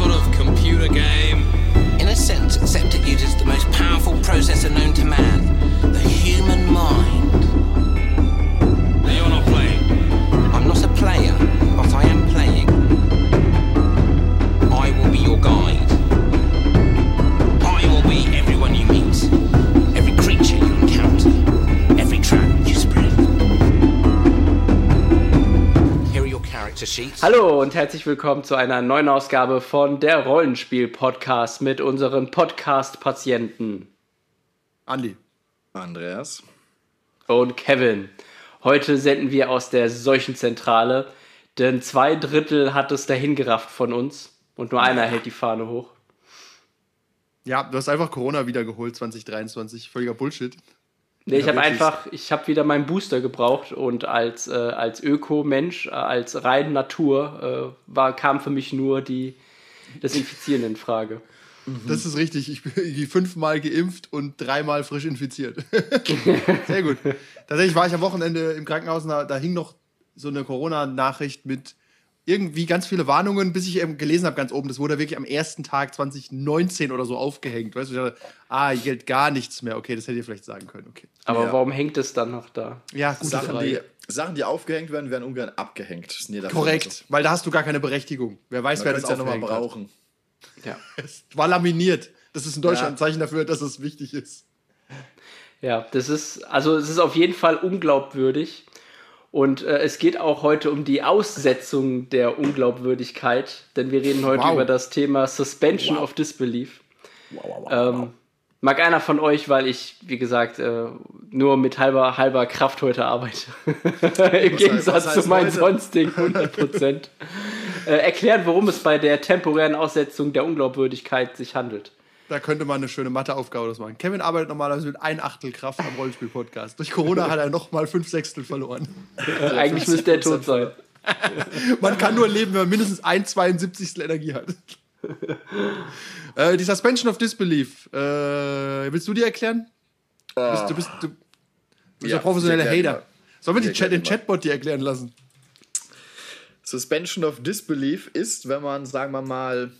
sort of computer game? In a sense, except uses the most powerful processor known to man, Hallo und herzlich willkommen zu einer neuen Ausgabe von der Rollenspiel-Podcast mit unseren Podcast-Patienten Andi. Andreas. und Kevin. Heute senden wir aus der Seuchenzentrale, denn zwei Drittel hat es dahin gerafft von uns und nur einer hält die Fahne hoch. Ja, du hast einfach Corona wiedergeholt 2023. Völliger Bullshit. Nee, ich habe einfach, ich habe wieder meinen Booster gebraucht und als, äh, als Öko-Mensch, äh, als rein Natur, äh, war, kam für mich nur die, das Infizieren in Frage. Das ist richtig. Ich bin irgendwie fünfmal geimpft und dreimal frisch infiziert. Sehr gut. Tatsächlich war ich am Wochenende im Krankenhaus und da, da hing noch so eine Corona-Nachricht mit irgendwie ganz viele Warnungen, bis ich eben gelesen habe, ganz oben. Das wurde wirklich am ersten Tag 2019 oder so aufgehängt. Weißt du, ich dachte, ah, hier gilt gar nichts mehr. Okay, das hätte ihr vielleicht sagen können. Okay. Aber Ja. warum hängt es dann noch da? Ja, gute Sachen Frage. die, Sachen, die aufgehängt werden, werden ungern abgehängt. Korrekt, weil da hast du gar keine Berechtigung. Wer weiß, Man wer das es ja nochmal aufgehängt hat. brauchen. Ja. Es war laminiert. Das ist in Deutschland Ja. ein Zeichen dafür, dass es wichtig ist. Ja, das ist, also es ist auf jeden Fall unglaubwürdig. Und äh, es geht auch heute um die Aussetzung der Unglaubwürdigkeit, denn wir reden heute Wow. über das Thema Suspension of Disbelief. Wow, wow, wow, Ähm, mag einer von euch, weil ich, wie gesagt, äh, nur mit halber, halber Kraft heute arbeite, im Gegensatz heißt zu meinen heute? sonstigen 100 Prozent, äh, erklären, worum es bei der temporären Aussetzung der Unglaubwürdigkeit sich handelt. Da könnte man eine schöne Matheaufgabe das machen. Kevin arbeitet normalerweise mit ein Achtel Kraft am Rollenspiel-Podcast. Durch Corona hat er nochmal fünf Sechstel verloren. Äh, eigentlich müsste er tot sein. Man kann nur leben, wenn man mindestens ein 72. Energie hat. äh, die Suspension of Disbelief. Äh, willst du die erklären? Du bist, du bist, du bist Ja, der professionelle ich erklär die Hater. Sollen wir die Chat, den. Chatbot dir erklären lassen? Suspension of Disbelief ist, wenn man, sagen wir mal,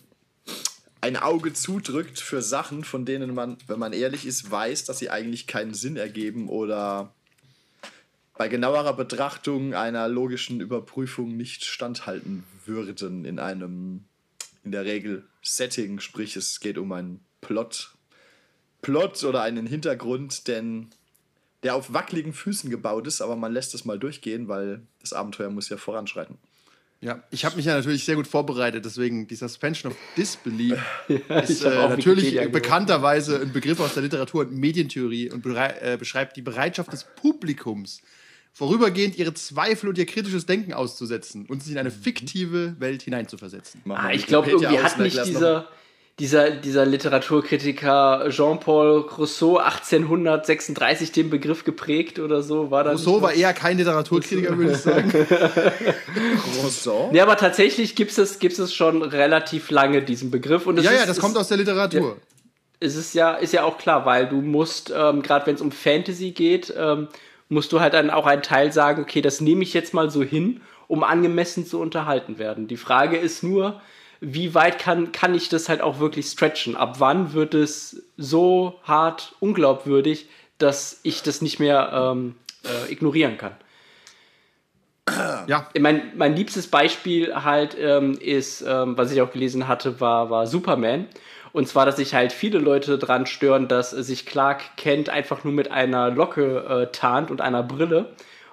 ein Auge zudrückt für Sachen, von denen man, wenn man ehrlich ist, weiß, dass sie eigentlich keinen Sinn ergeben oder bei genauerer Betrachtung einer logischen Überprüfung nicht standhalten würden in einem, in der Regel, Setting, sprich es geht um einen Plot, Plot oder einen Hintergrund, denn der auf wackeligen Füßen gebaut ist, aber man lässt es mal durchgehen, weil das Abenteuer muss ja voranschreiten. Ja, ich habe mich ja natürlich sehr gut vorbereitet, deswegen die Suspension of Disbelief ist ich hab äh, natürlich bekannterweise ein Begriff aus der Literatur und Medientheorie und berei- äh, beschreibt die Bereitschaft des Publikums, vorübergehend ihre Zweifel und ihr kritisches Denken auszusetzen und sich in Mhm. eine fiktive Welt hineinzuversetzen. Ah, ich glaube, irgendwie hat erklär's dieser, dieser, dieser Literaturkritiker Jean-Paul Rousseau 1836 den Begriff geprägt oder so. War das Rousseau war eher kein Literaturkritiker, würde ich sagen. Rousseau? Ja, aber tatsächlich gibt es, gibt es schon relativ lange diesen Begriff. Und es ja, ist, ja, das kommt aus der Literatur. es ist ja, ist ja auch klar, weil du musst, ähm, gerade wenn es um Fantasy geht, ähm, musst du halt dann auch einen Teil sagen, okay, das nehme ich jetzt mal so hin, um angemessen zu unterhalten werden. Die Frage ist nur, wie weit kann, kann ich das halt auch wirklich stretchen? Ab wann wird es so hart unglaubwürdig, dass ich das nicht mehr ähm, äh, ignorieren kann? Ja, mein, mein liebstes Beispiel halt ähm, ist, ähm, was ich auch gelesen hatte, war, war Superman. Und zwar, dass sich halt viele Leute dran stören, dass sich Clark Kent einfach nur mit einer Locke äh, tarnt und einer Brille,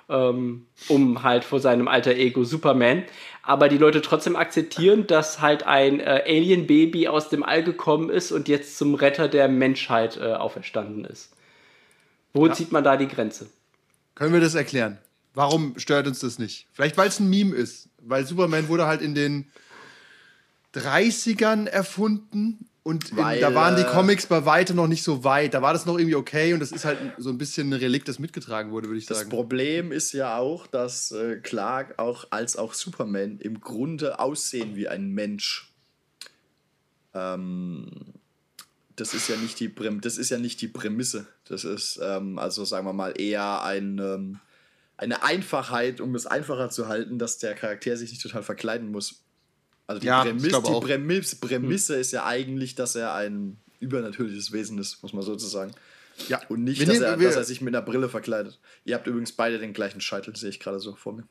ähm, um halt vor seinem alter Ego Superman. Aber die Leute trotzdem akzeptieren, dass halt ein äh, Alien-Baby aus dem All gekommen ist und jetzt zum Retter der Menschheit äh, auferstanden ist. Wo zieht man da die Grenze? können wir das erklären? Warum stört uns das nicht? Vielleicht, weil es ein Meme ist. Weil Superman wurde halt in den 30ern erfunden und in, Weil, da waren die äh, Comics bei weitem noch nicht so weit. Da war das noch irgendwie okay und das ist halt so ein bisschen ein Relikt, das mitgetragen wurde, würde ich Das sagen. Problem ist ja auch, dass äh, Clark auch als auch Superman im Grunde aussehen wie ein Mensch. Ähm, das ist ja nicht die Präm das ist ja nicht die Prämisse. Das ist ähm, also sagen wir mal eher ein, ähm, eine Einfachheit, um es einfacher zu halten, dass der Charakter sich nicht total verkleiden muss. Also die, Ja, ich Prämisse, die auch. Prämisse, Prämisse ist ja eigentlich, dass er ein übernatürliches Wesen ist, muss man so zu sagen. Ja. Und nicht, dass, nehmen- er, dass er sich mit einer Brille verkleidet. Ihr habt übrigens beide den gleichen Scheitel, sehe ich gerade so vor mir.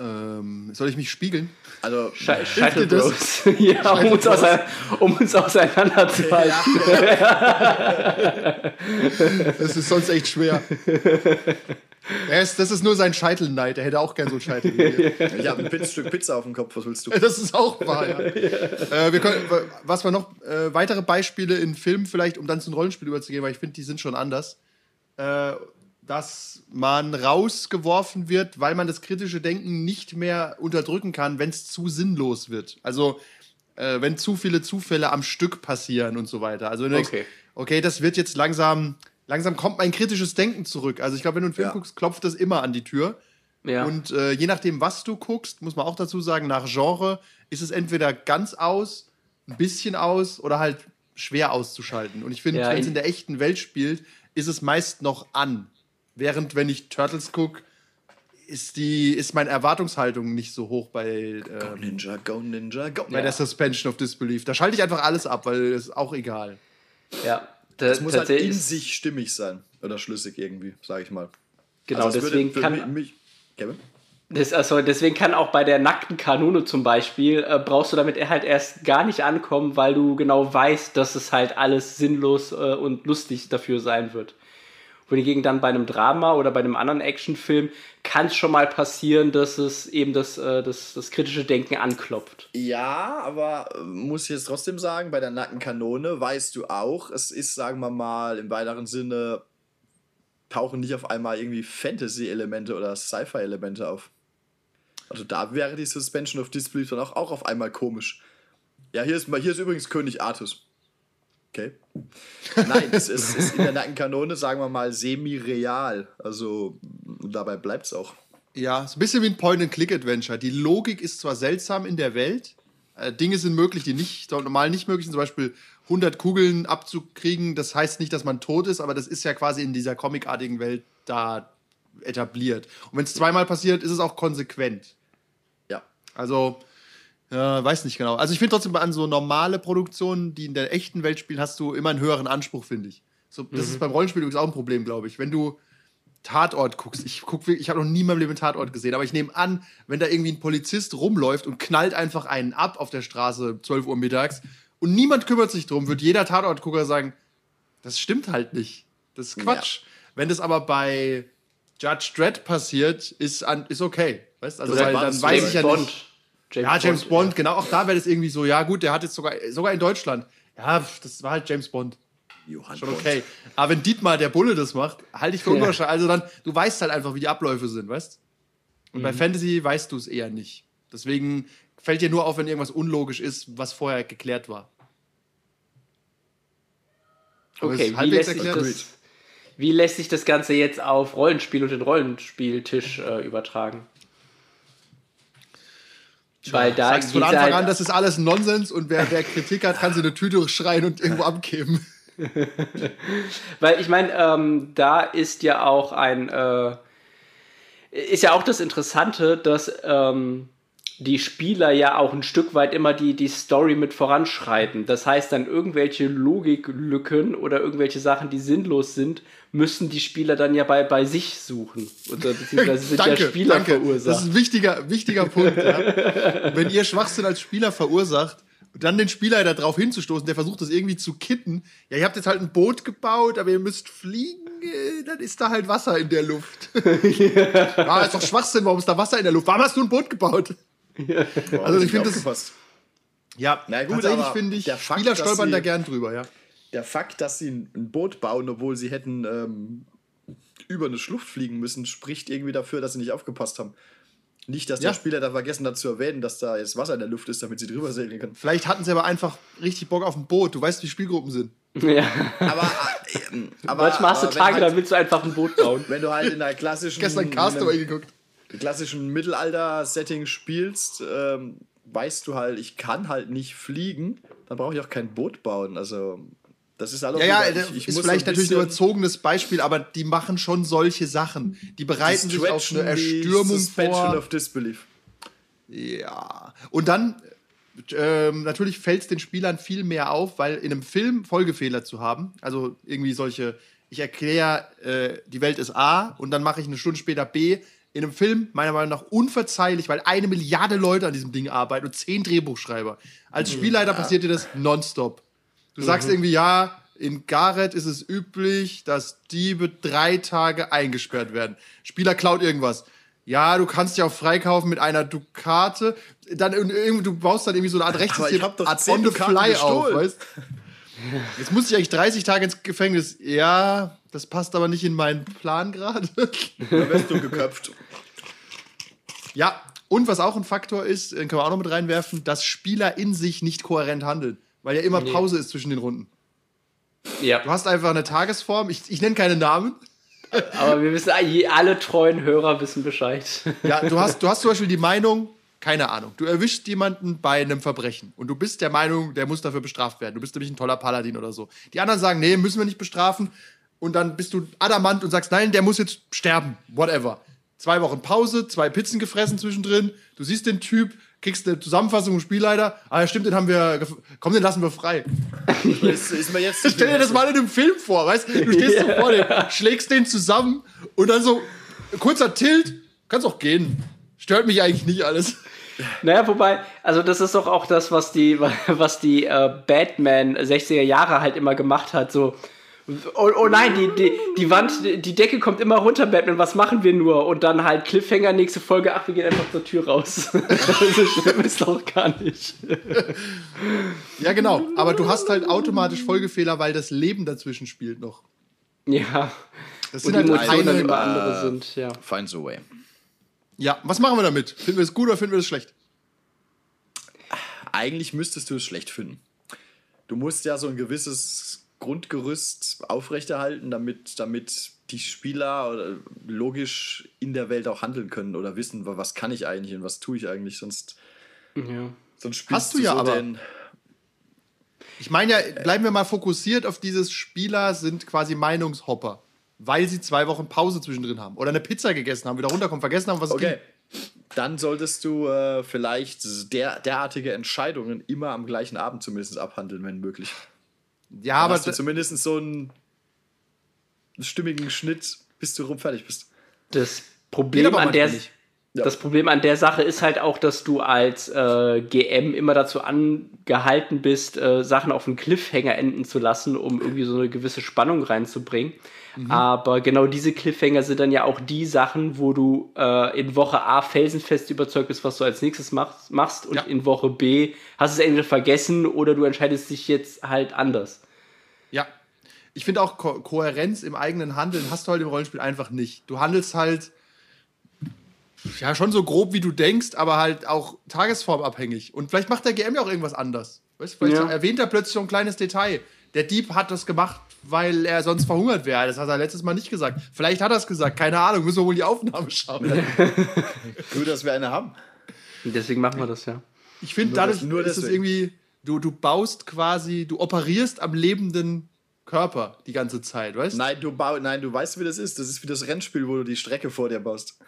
Ähm, soll ich mich spiegeln? Also, Sche Scheitel das? Bros. ja, um uns, um uns auseinanderzuhalten. Das ist sonst echt schwer. Ist, das ist nur sein Scheitelneid. Er hätte auch gern so einen Scheitel. wir. ich habe ein Pizz- Stück Pizza auf dem Kopf, was willst du? Das ist auch wahr, ja. äh, wir können, was war noch? Äh, weitere Beispiele in Filmen vielleicht, um dann zum Rollenspiel überzugehen, weil ich finde, die sind schon anders. Äh, dass man rausgeworfen wird, weil man das kritische Denken nicht mehr unterdrücken kann, wenn es zu sinnlos wird. Also, äh, wenn zu viele Zufälle am Stück passieren und so weiter. Also, Okay. denkst, okay, das wird jetzt langsam, langsam kommt mein kritisches Denken zurück. Also, ich glaube, wenn du einen Film Ja. guckst, klopft das immer an die Tür. Ja. Und äh, je nachdem, was du guckst, muss man auch dazu sagen, nach Genre ist es entweder ganz aus, ein bisschen aus oder halt schwer auszuschalten. Und ich finde, Ja, wenn es in- der echten Welt spielt, ist es meist noch an. Während, wenn ich Turtles gucke, ist, die, ist meine Erwartungshaltung nicht so hoch bei, Go ähm, Ninja, go Ninja, go. bei der Suspension of Disbelief. Da schalte ich einfach alles ab, weil es ist auch egal. ja. Es muss halt in sich stimmig sein. Oder schlüssig irgendwie, sage ich mal. Genau, Also deswegen kann. mich, Kevin? Das, also deswegen kann auch bei der nackten Kanone zum Beispiel, äh, brauchst du damit halt erst gar nicht ankommen, weil du genau weißt, dass es halt alles sinnlos äh, und lustig dafür sein wird. Wohingegen dann bei einem Drama oder bei einem anderen Actionfilm kann es schon mal passieren, dass es eben das, äh, das, das kritische Denken anklopft. Ja, aber äh, muss ich jetzt trotzdem sagen, bei der Nackenkanone weißt du auch, es ist, sagen wir mal, im weiteren Sinne, tauchen nicht auf einmal irgendwie Fantasy-Elemente oder Sci-Fi-Elemente auf. Also da wäre die Suspension of Disbelief dann auch, auch auf einmal komisch. Ja, hier ist, hier ist übrigens König Artus. Okay. Nein, es ist, ist in der Nackenkanone, sagen wir mal, semi-real. Also dabei bleibt es auch. Ja, so ein bisschen wie ein Point-and-Click-Adventure. Die Logik ist zwar seltsam in der Welt, äh, Dinge sind möglich, die nicht, normal nicht möglich sind, zum Beispiel 100 Kugeln abzukriegen. Das heißt nicht, dass man tot ist, aber das ist ja quasi in dieser comicartigen Welt da etabliert. Und wenn es zweimal passiert, ist es auch konsequent. Ja. Also, ja, weiß nicht genau. Also ich finde trotzdem an so normale Produktionen, die in der echten Welt spielen, hast du immer einen höheren Anspruch, finde ich. So, das ist beim Rollenspiel übrigens auch ein Problem, glaube ich. Wenn du Tatort guckst, ich guck, ich habe noch nie in meinem Leben einen Tatort gesehen, aber ich nehme an, wenn da irgendwie ein Polizist rumläuft und knallt einfach einen ab auf der Straße 12 Uhr mittags und niemand kümmert sich drum, wird jeder Tatortgucker sagen, das stimmt halt nicht. Das ist Quatsch. Wenn das aber bei Judge Dredd passiert, ist, an, ist okay. Weißt? Also, weil dann weiß ich ja Bond. nicht. Ja, James Bond, genau. Auch da wäre das irgendwie so, ja gut, der hat jetzt sogar, sogar in Deutschland. Ja, das war halt James Bond. Johann Schon Bond. okay. Aber wenn Dietmar der Bulle das macht, halte ich für Ja. unwahrscheinlich. Also dann, du weißt halt einfach, wie die Abläufe sind, weißt? Und Mhm. bei Fantasy weißt du es eher nicht. Deswegen fällt dir nur auf, wenn irgendwas unlogisch ist, was vorher geklärt war. Aber Okay, wie lässt, sich das, wie lässt sich das Ganze jetzt auf Rollenspiel und den Rollenspieltisch äh, übertragen? Weil da Sagst von Anfang halt- an, das ist alles Nonsens und wer, wer Kritik hat, kann sie eine Tüte schreien und irgendwo abgeben. Weil ich meine, ähm, da ist ja auch ein, äh, ist ja auch das Interessante, dass ähm, die Spieler ja auch ein Stück weit immer die, die Story mit voranschreiten. Das heißt, dann irgendwelche Logiklücken oder irgendwelche Sachen, die sinnlos sind, müssen die Spieler dann ja bei, bei sich suchen. Oder beziehungsweise sind ja Spieler Das ist verursacht. ein wichtiger, wichtiger Punkt. Ja. Wenn ihr Schwachsinn als Spieler verursacht, dann den Spieler darauf hinzustoßen, der versucht das irgendwie zu kitten. Ja, ihr habt jetzt halt ein Boot gebaut, aber ihr müsst fliegen, dann ist da halt Wasser in der Luft. ja, ist doch Schwachsinn, warum ist da Wasser in der Luft? Warum hast du ein Boot gebaut? Also ich finde das. Ja, Na gut, tatsächlich finde ich, der Fakt, Spieler stolpern sie- da gern drüber, ja. Der Fakt, dass sie ein Boot bauen, obwohl sie hätten ähm, über eine Schlucht fliegen müssen, spricht irgendwie dafür, dass sie nicht aufgepasst haben. Nicht, dass Ja. der Spieler da vergessen hat zu erwähnen, dass da jetzt Wasser in der Luft ist, damit sie drüber segeln können. Vielleicht hatten sie aber einfach richtig Bock auf ein Boot. Du weißt, wie Spielgruppen sind. Ja. Aber, äh, ähm, aber, Manchmal hast du aber Tage, wenn, da halt, willst du einfach ein Boot bauen. wenn du halt in einer klassischen, Gestern Castaway einem klassischen Mittelalter-Setting spielst, ähm, weißt du halt, ich kann halt nicht fliegen, dann brauche ich auch kein Boot bauen. Also, das ist alles. Ja, ja, ich- ich ist vielleicht ein natürlich ein überzogenes Beispiel, aber die machen schon solche Sachen. Die bereiten sich auf eine Erstürmung vor. of Disbelief. Ja. Und dann ähm, natürlich fällt es den Spielern viel mehr auf, weil in einem Film Folgefehler zu haben, also irgendwie solche, ich erkläre, äh, die Welt ist A und dann mache ich eine Stunde später B. In einem Film, meiner Meinung nach, unverzeihlich, weil eine Milliarde Leute an diesem Ding arbeiten und zehn Drehbuchschreiber. Als Spielleiter passiert dir das nonstop. Du sagst irgendwie, ja, in Gareth ist es üblich, dass Diebe drei Tage eingesperrt werden. Spieler klaut irgendwas. Ja, du kannst ja auch freikaufen mit einer Dukate. Dann du baust dann irgendwie so eine Art Aber ich Rechtssystem hab doch Art on the fly auf, gestohlen. weißt Jetzt muss ich eigentlich 30 Tage ins Gefängnis. Ja, das passt aber nicht in meinen Plan gerade. Da wirst du geköpft. ja, und was auch ein Faktor ist, den können wir auch noch mit reinwerfen, dass Spieler in sich nicht kohärent handeln. Weil ja immer Pause ist zwischen den Runden. Ja, Du hast einfach eine Tagesform. Ich, ich nenne keine Namen. aber wir wissen, alle treuen Hörer wissen Bescheid. Ja, du hast, du hast zum Beispiel die Meinung, keine Ahnung, du erwischst jemanden bei einem Verbrechen und du bist der Meinung, der muss dafür bestraft werden. Du bist nämlich ein toller Paladin oder so. Die anderen sagen, nee, müssen wir nicht bestrafen. Und dann bist du adamant und sagst, nein, der muss jetzt sterben. Whatever. Zwei Wochen Pause, zwei Pizzen gefressen zwischendrin. Du siehst den Typ, kriegst eine Zusammenfassung vom Spielleiter. Ah, ja, stimmt, den haben wir. Komm, den lassen wir frei. Ist, ist mir jetzt Stell dir das mal in einem Film vor, weißt du? Du stehst so vor dem, schlägst den zusammen und dann so kurzer Tilt, kannst auch gehen. Stört mich eigentlich nicht alles. Naja, wobei, also das ist doch auch das, was die, was die äh, Batman 60er Jahre halt immer gemacht hat. So, oh, oh nein, die, die, die Wand, die Decke kommt immer runter, Batman, was machen wir nur? Und dann halt Cliffhanger, nächste Folge, ach, wir gehen einfach zur Tür raus. so schlimm ist doch gar nicht. Ja, genau. Aber du hast halt automatisch Folgefehler, weil das Leben dazwischen spielt noch. Ja. Das Und sind die halt Emotionen keine. immer andere sind, ja. Finds a way. Ja, was machen wir damit? Finden wir es gut oder finden wir es schlecht? Eigentlich müsstest du es schlecht finden. Du musst ja so ein gewisses Grundgerüst aufrechterhalten, damit, damit die Spieler logisch in der Welt auch handeln können oder wissen, wa- was kann ich eigentlich und was tue ich eigentlich. Sonst, ja. sonst spielst Hast du ja so aber. den. Ich meine ja, bleiben wir mal fokussiert auf dieses Spieler sind quasi Meinungshopper, weil sie zwei Wochen Pause zwischendrin haben oder eine Pizza gegessen haben, wieder runterkommen, vergessen haben, was es Okay. Dann solltest du äh, vielleicht der, derartige Entscheidungen immer am gleichen Abend zumindest abhandeln, wenn möglich. ging. Ja, Aber aber hast du zumindest so einen stimmigen Schnitt, bis du rum fertig bist. Das Problem aber an der nicht. Ja. das Problem an der Sache ist halt auch, dass du als äh, GM immer dazu angehalten bist, äh, Sachen auf einen Cliffhanger enden zu lassen, um irgendwie so eine gewisse Spannung reinzubringen. Mhm. Aber genau diese Cliffhanger sind dann ja auch die Sachen, wo du äh, in Woche A felsenfest überzeugt bist, was du als nächstes machst, machst und Ja. in Woche B hast du es entweder vergessen oder du entscheidest dich jetzt halt anders. Ja. Ich finde auch Ko Kohärenz im eigenen Handeln hast du halt im Rollenspiel einfach nicht. Du handelst halt ja schon so grob wie du denkst, aber halt auch tagesformabhängig. Und vielleicht macht der GM ja auch irgendwas anders. Weißt, vielleicht Ja. erwähnt er plötzlich so ein kleines Detail. Der Dieb hat das gemacht, weil er sonst verhungert wäre. Das hat er letztes Mal nicht gesagt. Vielleicht hat er es gesagt, keine Ahnung, müssen wir wohl die Aufnahme schauen. Gut, dass wir eine haben. Und deswegen machen wir das ja. Ich finde, dadurch nur ist es irgendwie, du, du baust quasi, du operierst am lebenden Körper die ganze Zeit, weißt du? Nein, du bau, nein, du weißt, wie das ist. Das ist wie das Rennspiel, wo du die Strecke vor dir baust.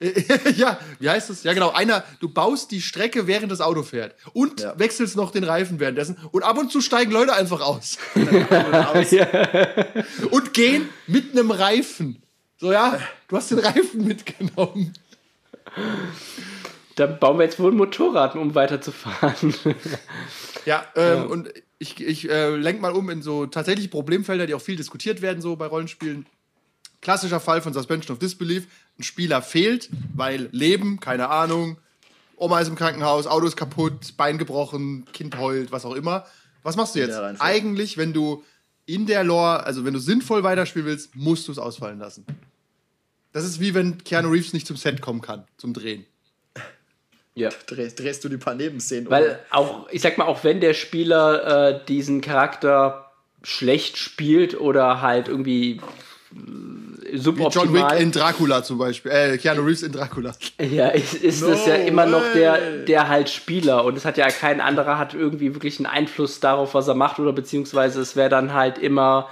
ja, wie heißt es? Ja, genau. Einer, du baust die Strecke, während das Auto fährt. Und Ja. wechselst noch den Reifen währenddessen. Und ab und zu steigen Leute einfach aus. und gehen mit einem Reifen. So, ja, du hast den Reifen mitgenommen. Dann bauen wir jetzt wohl ein Motorrad, um weiterzufahren. Ja, ähm, und ich, ich äh, lenke mal um in so tatsächlich Problemfelder, die auch viel diskutiert werden, so bei Rollenspielen. Klassischer Fall von Suspension of Disbelief. Ein Spieler fehlt, weil Leben, keine Ahnung, Oma ist im Krankenhaus, Auto ist kaputt, Bein gebrochen, Kind heult, was auch immer. Was machst du jetzt? Eigentlich, wenn du in der Lore, also wenn du sinnvoll weiterspielen willst, musst du es ausfallen lassen. Das ist wie wenn Keanu Reeves nicht zum Set kommen kann, zum Drehen. Ja. Drehst, drehst du die paar Nebenszenen Weil auch, ich sag mal, auch wenn der Spieler äh, diesen Charakter schlecht spielt oder halt irgendwie äh, Wie John Wick suboptimal, in Dracula zum Beispiel. Äh, Keanu Reeves in Dracula. ja, ist, ist es ja immer noch der, der halt Spieler und es hat ja kein anderer hat irgendwie wirklich einen Einfluss darauf, was er macht oder beziehungsweise es wäre dann halt immer,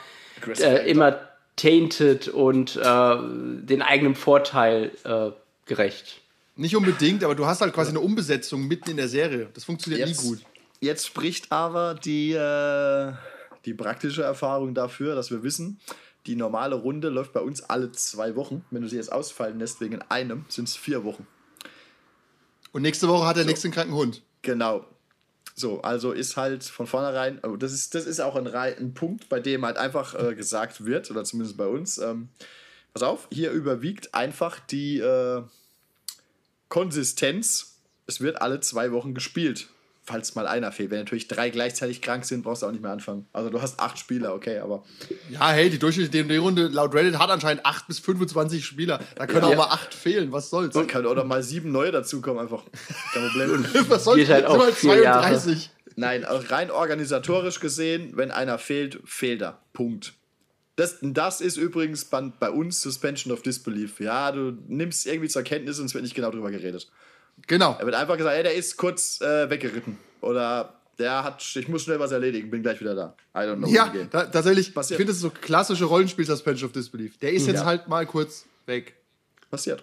äh, immer tainted und äh, den eigenen Vorteil äh, gerecht. Nicht unbedingt, aber du hast halt quasi eine Umbesetzung mitten in der Serie. Das funktioniert Jetzt, nie gut. jetzt spricht aber die, äh, die praktische Erfahrung dafür, dass wir wissen, die normale Runde läuft bei uns alle zwei Wochen. Wenn du sie jetzt ausfallen lässt wegen einem, sind es vier Wochen. Und nächste Woche hat der nächste einen kranken Hund. Genau. So, also ist halt von vornherein, oh, das ist, das ist auch ein, ein Punkt, bei dem halt einfach äh, gesagt wird, oder zumindest bei uns, ähm, pass auf, hier überwiegt einfach die äh, Konsistenz. Es wird alle zwei Wochen gespielt, falls mal einer fehlt. Wenn natürlich drei gleichzeitig krank sind, brauchst du auch nicht mehr anfangen. Also du hast acht Spieler, okay, aber Ja, hey, die durchschnittliche D&D-Runde laut Reddit hat anscheinend 8 bis 25 Spieler. Da können Ja. auch mal 8 fehlen. Was soll's? dann können oder mal sieben neue dazukommen, einfach. Kein Problem. Was soll's? Geht halt auch halt vier Jahre. 32. Nein, auch rein organisatorisch gesehen, wenn einer fehlt, fehlt er. Punkt. Das, das ist übrigens bei, bei uns Suspension of Disbelief. Ja, du nimmst irgendwie zur Kenntnis und es wird nicht genau drüber geredet. Genau. Er wird einfach gesagt, ey, der ist kurz äh, weggeritten. Oder der hat, ich muss schnell was erledigen, bin gleich wieder da. I don't know. Ja, da, tatsächlich. Ich Passiert. finde, das ist so klassische Rollenspiel-Suspension of Disbelief. Der ist jetzt Ja. halt mal kurz weg. Passiert.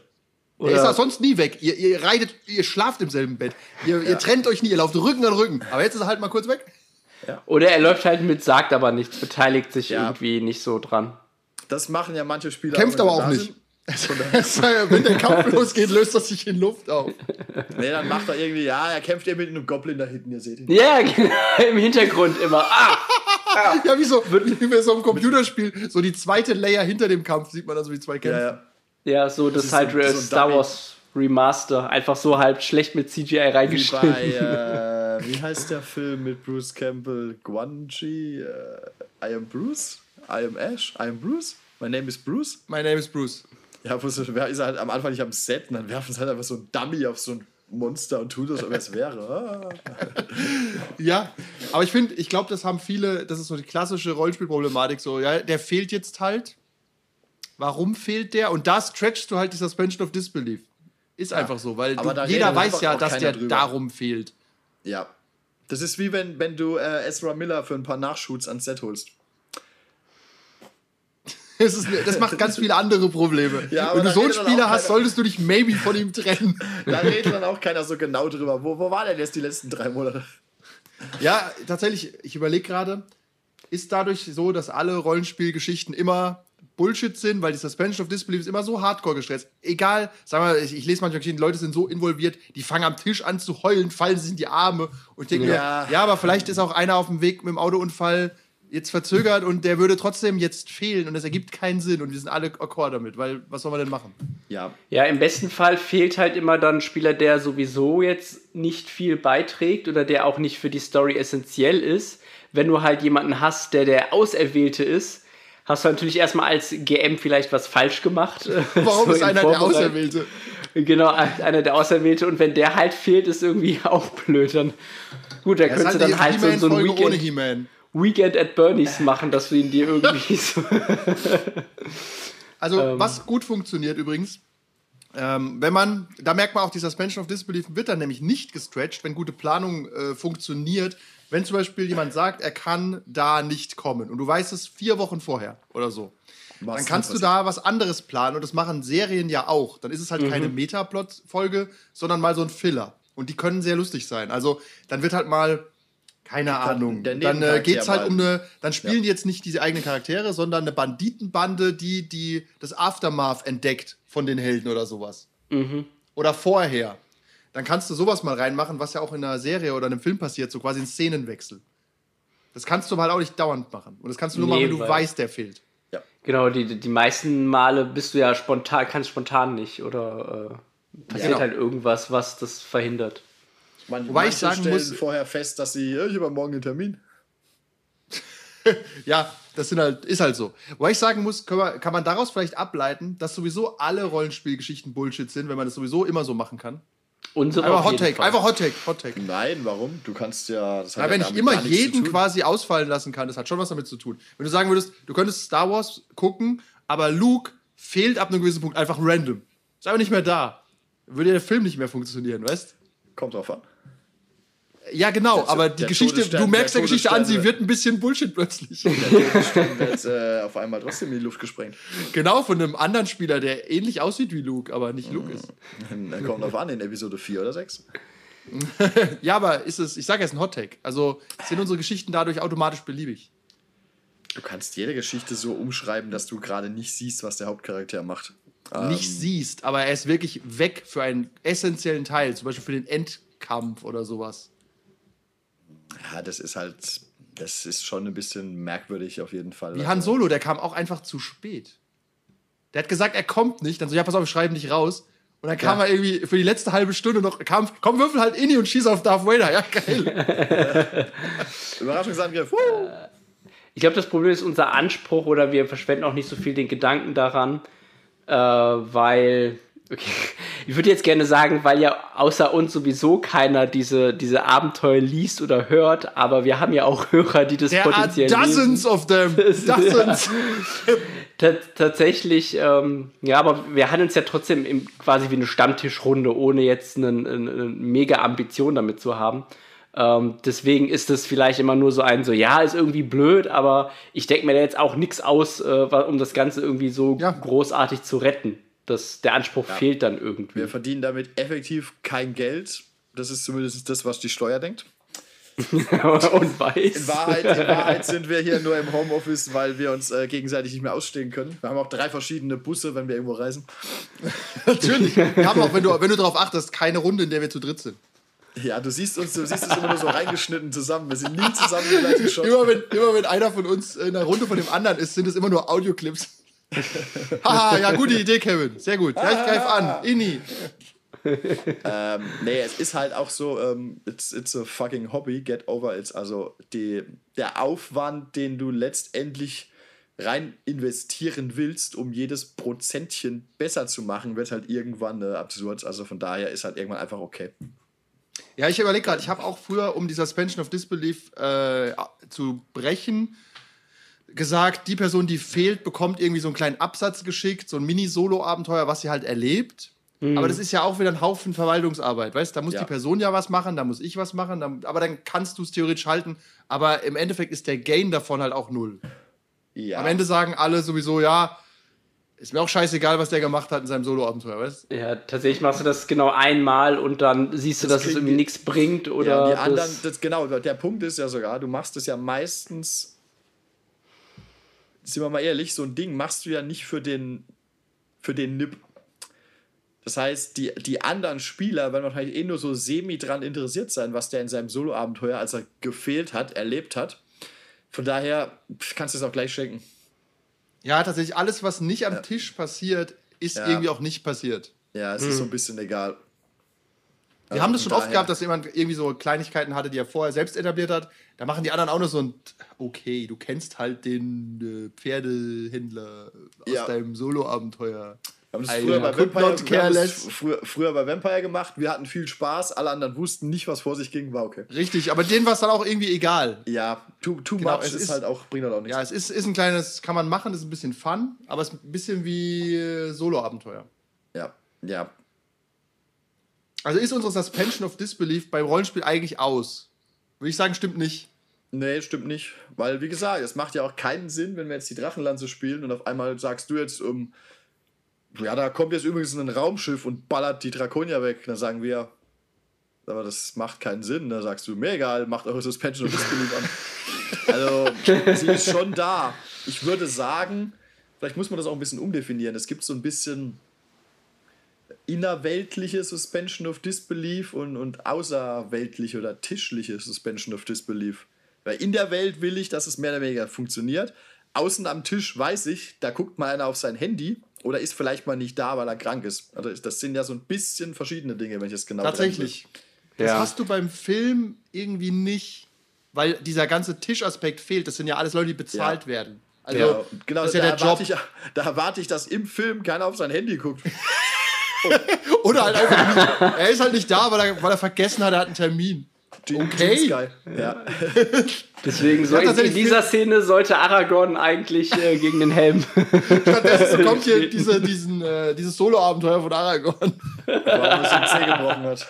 Der ist Oder- auch sonst nie weg. Ihr, ihr reitet, ihr schlaft im selben Bett. Ihr, ihr trennt euch nie, ihr lauft Rücken an Rücken. Aber jetzt ist er halt mal kurz weg. Oder er läuft halt mit, sagt aber nichts, beteiligt sich Ja. irgendwie nicht so dran. Das machen ja manche Spieler. Kämpft aber auch nicht. Wenn der Kampf losgeht, löst er sich in Luft auf. Nee, dann macht er irgendwie, ja, er kämpft eben mit einem Goblin da hinten, ihr seht ihn. Ja, genau, im Hintergrund immer. Ah! Ja, wie so, wie bei so einem Computerspiel. So die zweite Layer hinter dem Kampf sieht man dann so die zwei kämpfen. Ja, ja. Ja, so das, ist halt so- Star Dummy. Wars Remaster. Einfach so halb schlecht mit CGI Wie reingeschnitten. bei, äh, wie heißt der Film mit Bruce Campbell? Guanji? Äh, I am Bruce? I am Ash? I am Bruce? My name is Bruce? My name is Bruce. Ja, wo ist er ist halt am Anfang nicht am Set und dann werfen sie halt einfach so ein Dummy auf so ein Monster und tut das, als es wäre. Ah. Ja, aber ich finde, ich glaube, das haben viele, das ist so die klassische Rollenspielproblematik, so, ja, der fehlt jetzt halt. Warum fehlt der? Und da stretchst du halt die Suspension of Disbelief. Ist einfach so, weil du, jeder weiß ja, dass der drüber. darum fehlt. Ja. Das ist wie wenn, wenn du äh, Ezra Miller für ein paar Nachshoots ans Set holst. Das, ist, das macht ganz viele andere Probleme. Ja, Wenn du so einen Spieler hast, keiner- solltest du dich maybe von ihm trennen. Da redet dann auch keiner so genau drüber. Wo, wo war denn jetzt die letzten drei Monate? Ja, tatsächlich, ich überlege gerade, ist dadurch so, dass alle Rollenspielgeschichten immer Bullshit sind, weil die Suspension of Disbelief ist immer so hardcore gestresst. Egal, sagen wir, ich, ich lese manchmal Geschichten, Leute sind so involviert, die fangen am Tisch an zu heulen, fallen sich in die Arme und ich denke Ja. mir, ja, aber vielleicht ist auch einer auf dem Weg mit dem Autounfall jetzt verzögert und der würde trotzdem jetzt fehlen und das ergibt keinen Sinn und wir sind alle akkord damit, weil was soll man denn machen? Ja. Ja, im besten Fall fehlt halt immer dann ein Spieler, der sowieso jetzt nicht viel beiträgt oder der auch nicht für die Story essentiell ist. Wenn du halt jemanden hast, der der Auserwählte ist, hast du natürlich erstmal als GM vielleicht was falsch gemacht. Warum So ist einer der. Auserwählte? Genau, einer der Auserwählte. Und wenn der halt fehlt, ist irgendwie auch blöd. Dann, gut, da könntest du halt dann halt so, so ein Weekend. Weekend at Bernie's machen, dass du ihn dir irgendwie so. Also, Ähm. was gut funktioniert übrigens, ähm, wenn man, da merkt man auch, die Suspension of Disbelief wird dann nämlich nicht gestretched, wenn gute Planung äh, funktioniert. Wenn zum Beispiel jemand sagt, er kann da nicht kommen und du weißt es vier Wochen vorher oder so, Was dann kannst du da was anderes planen und das machen Serien ja auch. Dann ist es halt Mhm. keine Metaplot-Folge, sondern mal so ein Filler. Und die können sehr lustig sein. Also, dann wird halt mal, keine Ahnung, der dann äh, es halt mal- um eine, dann spielen Ja. die jetzt nicht diese eigenen Charaktere, sondern eine Banditenbande, die, die das Aftermath entdeckt von den Helden oder sowas. Oder vorher. Dann kannst du sowas mal reinmachen, was ja auch in einer Serie oder einem Film passiert, so quasi ein Szenenwechsel. Das kannst du halt auch nicht dauernd machen. Und das kannst du nur Nee, machen, wenn du weißt, der fehlt. Genau, die, die meisten Male bist du ja spontan, kannst spontan nicht oder äh, passiert Ja. halt irgendwas, was das verhindert. Man, Wobei ich sagen stellen muss- vorher fest, dass sie, "Ja, ich habe morgen einen Termin. Ja, das sind halt, ist halt so. Wobei ich sagen muss, kann man, kann man daraus vielleicht ableiten, dass sowieso alle Rollenspielgeschichten Bullshit sind, wenn man das sowieso immer so machen kann. Unsere Einfach Hot Take, einfach Hot Take, Hot Take. Nein, warum? Du kannst ja. Das hat Ja, wenn ich immer jeden quasi ausfallen lassen kann, das hat schon was damit zu tun. Wenn du sagen würdest, du könntest Star Wars gucken, aber Luke fehlt ab einem gewissen Punkt einfach random. Ist einfach nicht mehr da. Würde der Film nicht mehr funktionieren, weißt? Kommt drauf an. Ja, genau, Der- aber die der Geschichte, Todesstern- du merkst der der Geschichte an, sie Todesstern- wird ein bisschen Bullshit plötzlich. Dann wird äh, auf einmal trotzdem in die Luft gesprengt. genau, von einem anderen Spieler, der ähnlich aussieht wie Luke, aber nicht Luke ist. Dann kommt drauf an, in Episode 4 oder 6. Ja, aber ist es, ich sage jetzt ein Hot Take. Also sind unsere Geschichten dadurch automatisch beliebig. Du kannst jede Geschichte so umschreiben, dass du gerade nicht siehst, was der Hauptcharakter macht. Ähm, Nicht siehst, aber er ist wirklich weg für einen essentiellen Teil, zum Beispiel für den Endkampf oder sowas. Ja, das ist halt, das ist schon ein bisschen merkwürdig auf jeden Fall. Wie Han Solo, der kam auch einfach zu spät. Der hat gesagt, er kommt nicht. Dann so, ja, pass auf, ich schreibe nicht raus. Und dann kam Ja. er irgendwie für die letzte halbe Stunde noch, kam, komm, würfel halt Inni und schieß auf Darth Vader. Ja, geil. Überraschungsangriff. Woo! Ich glaube, das Problem ist unser Anspruch oder wir verschwenden auch nicht so viel den Gedanken daran, äh, weil, okay, ich würde jetzt gerne sagen, weil ja außer uns sowieso keiner diese, diese Abenteuer liest oder hört, aber wir haben ja auch Hörer, die das There are potenziell lesen. dozens of them. Dozens. Ta tatsächlich, ähm, ja, aber wir handeln es ja trotzdem im, quasi wie eine Stammtischrunde, ohne jetzt eine, eine, mega Ambition damit zu haben. Ähm, deswegen ist es vielleicht immer nur so ein, so, ja, ist irgendwie blöd, aber ich denke mir da jetzt auch nichts aus, äh, um das Ganze irgendwie so Ja. großartig zu retten. Das, der Anspruch fehlt dann irgendwie. Wir verdienen damit effektiv kein Geld. Das ist zumindest das, was die Steuer denkt. Und weiß. In Wahrheit, in Wahrheit sind wir hier nur im Homeoffice, weil wir uns äh, gegenseitig nicht mehr ausstehen können. Wir haben auch drei verschiedene Busse, wenn wir irgendwo reisen. Natürlich. Wir haben auch, wenn du, wenn du darauf achtest, keine Runde, in der wir zu dritt sind. Ja, du siehst uns, du siehst uns immer nur so reingeschnitten zusammen. Wir sind nie zusammen im gleichen Shot. Immer wenn, immer wenn einer von uns in einer Runde von dem anderen ist, sind es immer nur Audioclips. Haha, ja, gute Idee, Kevin. Sehr gut. Ja, ich greif an. Inni. Ähm, nee, es ist halt auch so, ähm, it's, it's a fucking hobby, get over it. Also die, der Aufwand, den du letztendlich rein investieren willst, um jedes Prozentchen besser zu machen, wird halt irgendwann äh, absurd. Also von daher ist halt irgendwann einfach okay. Ja, ich überlege gerade, ich habe auch früher, um die Suspension of Disbelief äh, zu brechen, gesagt, die Person, die fehlt, bekommt irgendwie so einen kleinen Absatz geschickt, so ein Mini-Solo-Abenteuer, was sie halt erlebt. Aber das ist ja auch wieder ein Haufen Verwaltungsarbeit, weißt Da muss Ja. die Person ja was machen, da muss ich was machen, dann, aber dann kannst du es theoretisch halten. Aber im Endeffekt ist der Gain davon halt auch null. Ja. Am Ende sagen alle sowieso, ja, ist mir auch scheißegal, was der gemacht hat in seinem Solo-Abenteuer, weißt Ja, tatsächlich machst du das genau einmal und dann siehst du, Das dass es irgendwie wie- nichts bringt oder ja, die anderen, das, genau, der Punkt ist ja sogar, du machst es ja meistens, sind wir mal ehrlich, so ein Ding machst du ja nicht für den, für den Nip. Das heißt, die, die anderen Spieler werden wahrscheinlich eh nur so semi dran interessiert sein, was der in seinem Solo-Abenteuer, als er gefehlt hat, erlebt hat. Von daher kannst du es auch gleich schenken. Ja, tatsächlich, alles, was nicht am Tisch passiert, ist Ja. irgendwie auch nicht passiert. Ja, es ist so ein bisschen egal. Wir Also haben das schon oft daher- gehabt, dass jemand irgendwie so Kleinigkeiten hatte, die er vorher selbst etabliert hat. Da machen die anderen auch nur so ein, okay, du kennst halt den äh, Pferdehändler aus Ja. deinem Solo-Abenteuer. Wir haben das früher bei, Vampire, not wir haben care das less. früher, früher bei Vampire gemacht. Wir hatten viel Spaß. Alle anderen wussten nicht, was vor sich ging. War okay. Richtig, aber denen war es dann auch irgendwie egal. Ja, too, too Genau, much es ist, ist- halt auch, bringt halt auch nichts. Ja, es ist, ist ein kleines, kann man machen, ist ein bisschen Fun, aber es ist ein bisschen wie äh, Solo-Abenteuer. Ja, ja. Also ist unsere Suspension of Disbelief beim Rollenspiel eigentlich aus? Würde ich sagen, stimmt nicht. Nee, stimmt nicht. Weil, wie gesagt, es macht ja auch keinen Sinn, wenn wir jetzt die Drachenlanze spielen und auf einmal sagst du jetzt, um, ja, da kommt jetzt übrigens ein Raumschiff und ballert die Drakonier weg. Dann sagen wir, aber das macht keinen Sinn. Da sagst du, mir egal, macht eure Suspension of Disbelief an. Also, sie ist schon da. Ich würde sagen, vielleicht muss man das auch ein bisschen umdefinieren. Es gibt so ein bisschen innerweltliche Suspension of Disbelief und, und außerweltliche oder tischliche Suspension of Disbelief. Weil in der Welt will ich, dass es mehr oder weniger funktioniert. Außen am Tisch weiß ich, da guckt mal einer auf sein Handy oder ist vielleicht mal nicht da, weil er krank ist. Also das sind ja so ein bisschen verschiedene Dinge, wenn ich es genau Tatsächlich. Das Ja. hast du beim Film irgendwie nicht, weil dieser ganze Tischaspekt fehlt. Das sind ja alles Leute, die bezahlt Ja. werden. Also, Ja, genau, das ist ja da der Job. ich, da erwarte ich, dass im Film keiner auf sein Handy guckt. Oder halt einfach nicht. Er ist halt nicht da, weil er, weil er vergessen hat, er hat einen Termin. Okay. Sky. Ja. Deswegen so Ja, in, dieser Szene sollte Aragorn eigentlich äh, gegen den Helm. Stattdessen kommt hier diese, diesen, äh, dieses Solo-Abenteuer von Aragorn. Warum es den Zeh gebrochen hat.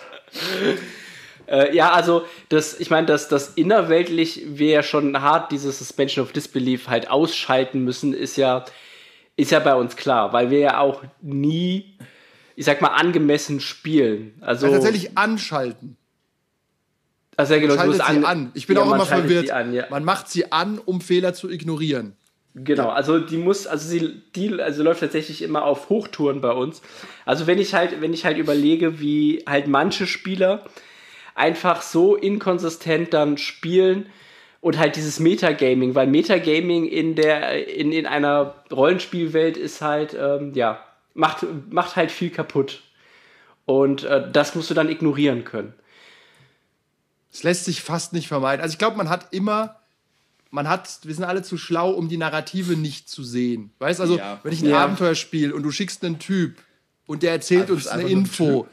Äh, ja, also das, ich meine, dass das innerweltlich wir ja schon hart dieses Suspension of Disbelief halt ausschalten müssen, ist ja, ist ja bei uns klar, weil wir ja auch nie, ich sag mal, angemessen spielen. Also, Ja, tatsächlich anschalten. also ja, genau, Man schaltet sie an- an. Ich bin ja, auch immer verwirrt. An, ja. Man macht sie an, um Fehler zu ignorieren. Genau, also die muss, also sie, die, also läuft tatsächlich immer auf Hochtouren bei uns. Also wenn ich halt, wenn ich halt überlege, wie halt manche Spieler einfach so inkonsistent dann spielen und halt dieses Metagaming, weil Metagaming in der, in, in einer Rollenspielwelt ist halt, ähm, ja, macht, macht halt viel kaputt. Und äh, das musst du dann ignorieren können. Es lässt sich fast nicht vermeiden. Also ich glaube, man hat immer, man hat, wir sind alle zu schlau, um die Narrative nicht zu sehen. Weißt also, Ja. wenn ich ein Ja. Abenteuer spiele und du schickst einen Typ und der erzählt Einfach- uns eine ein Info, Typ.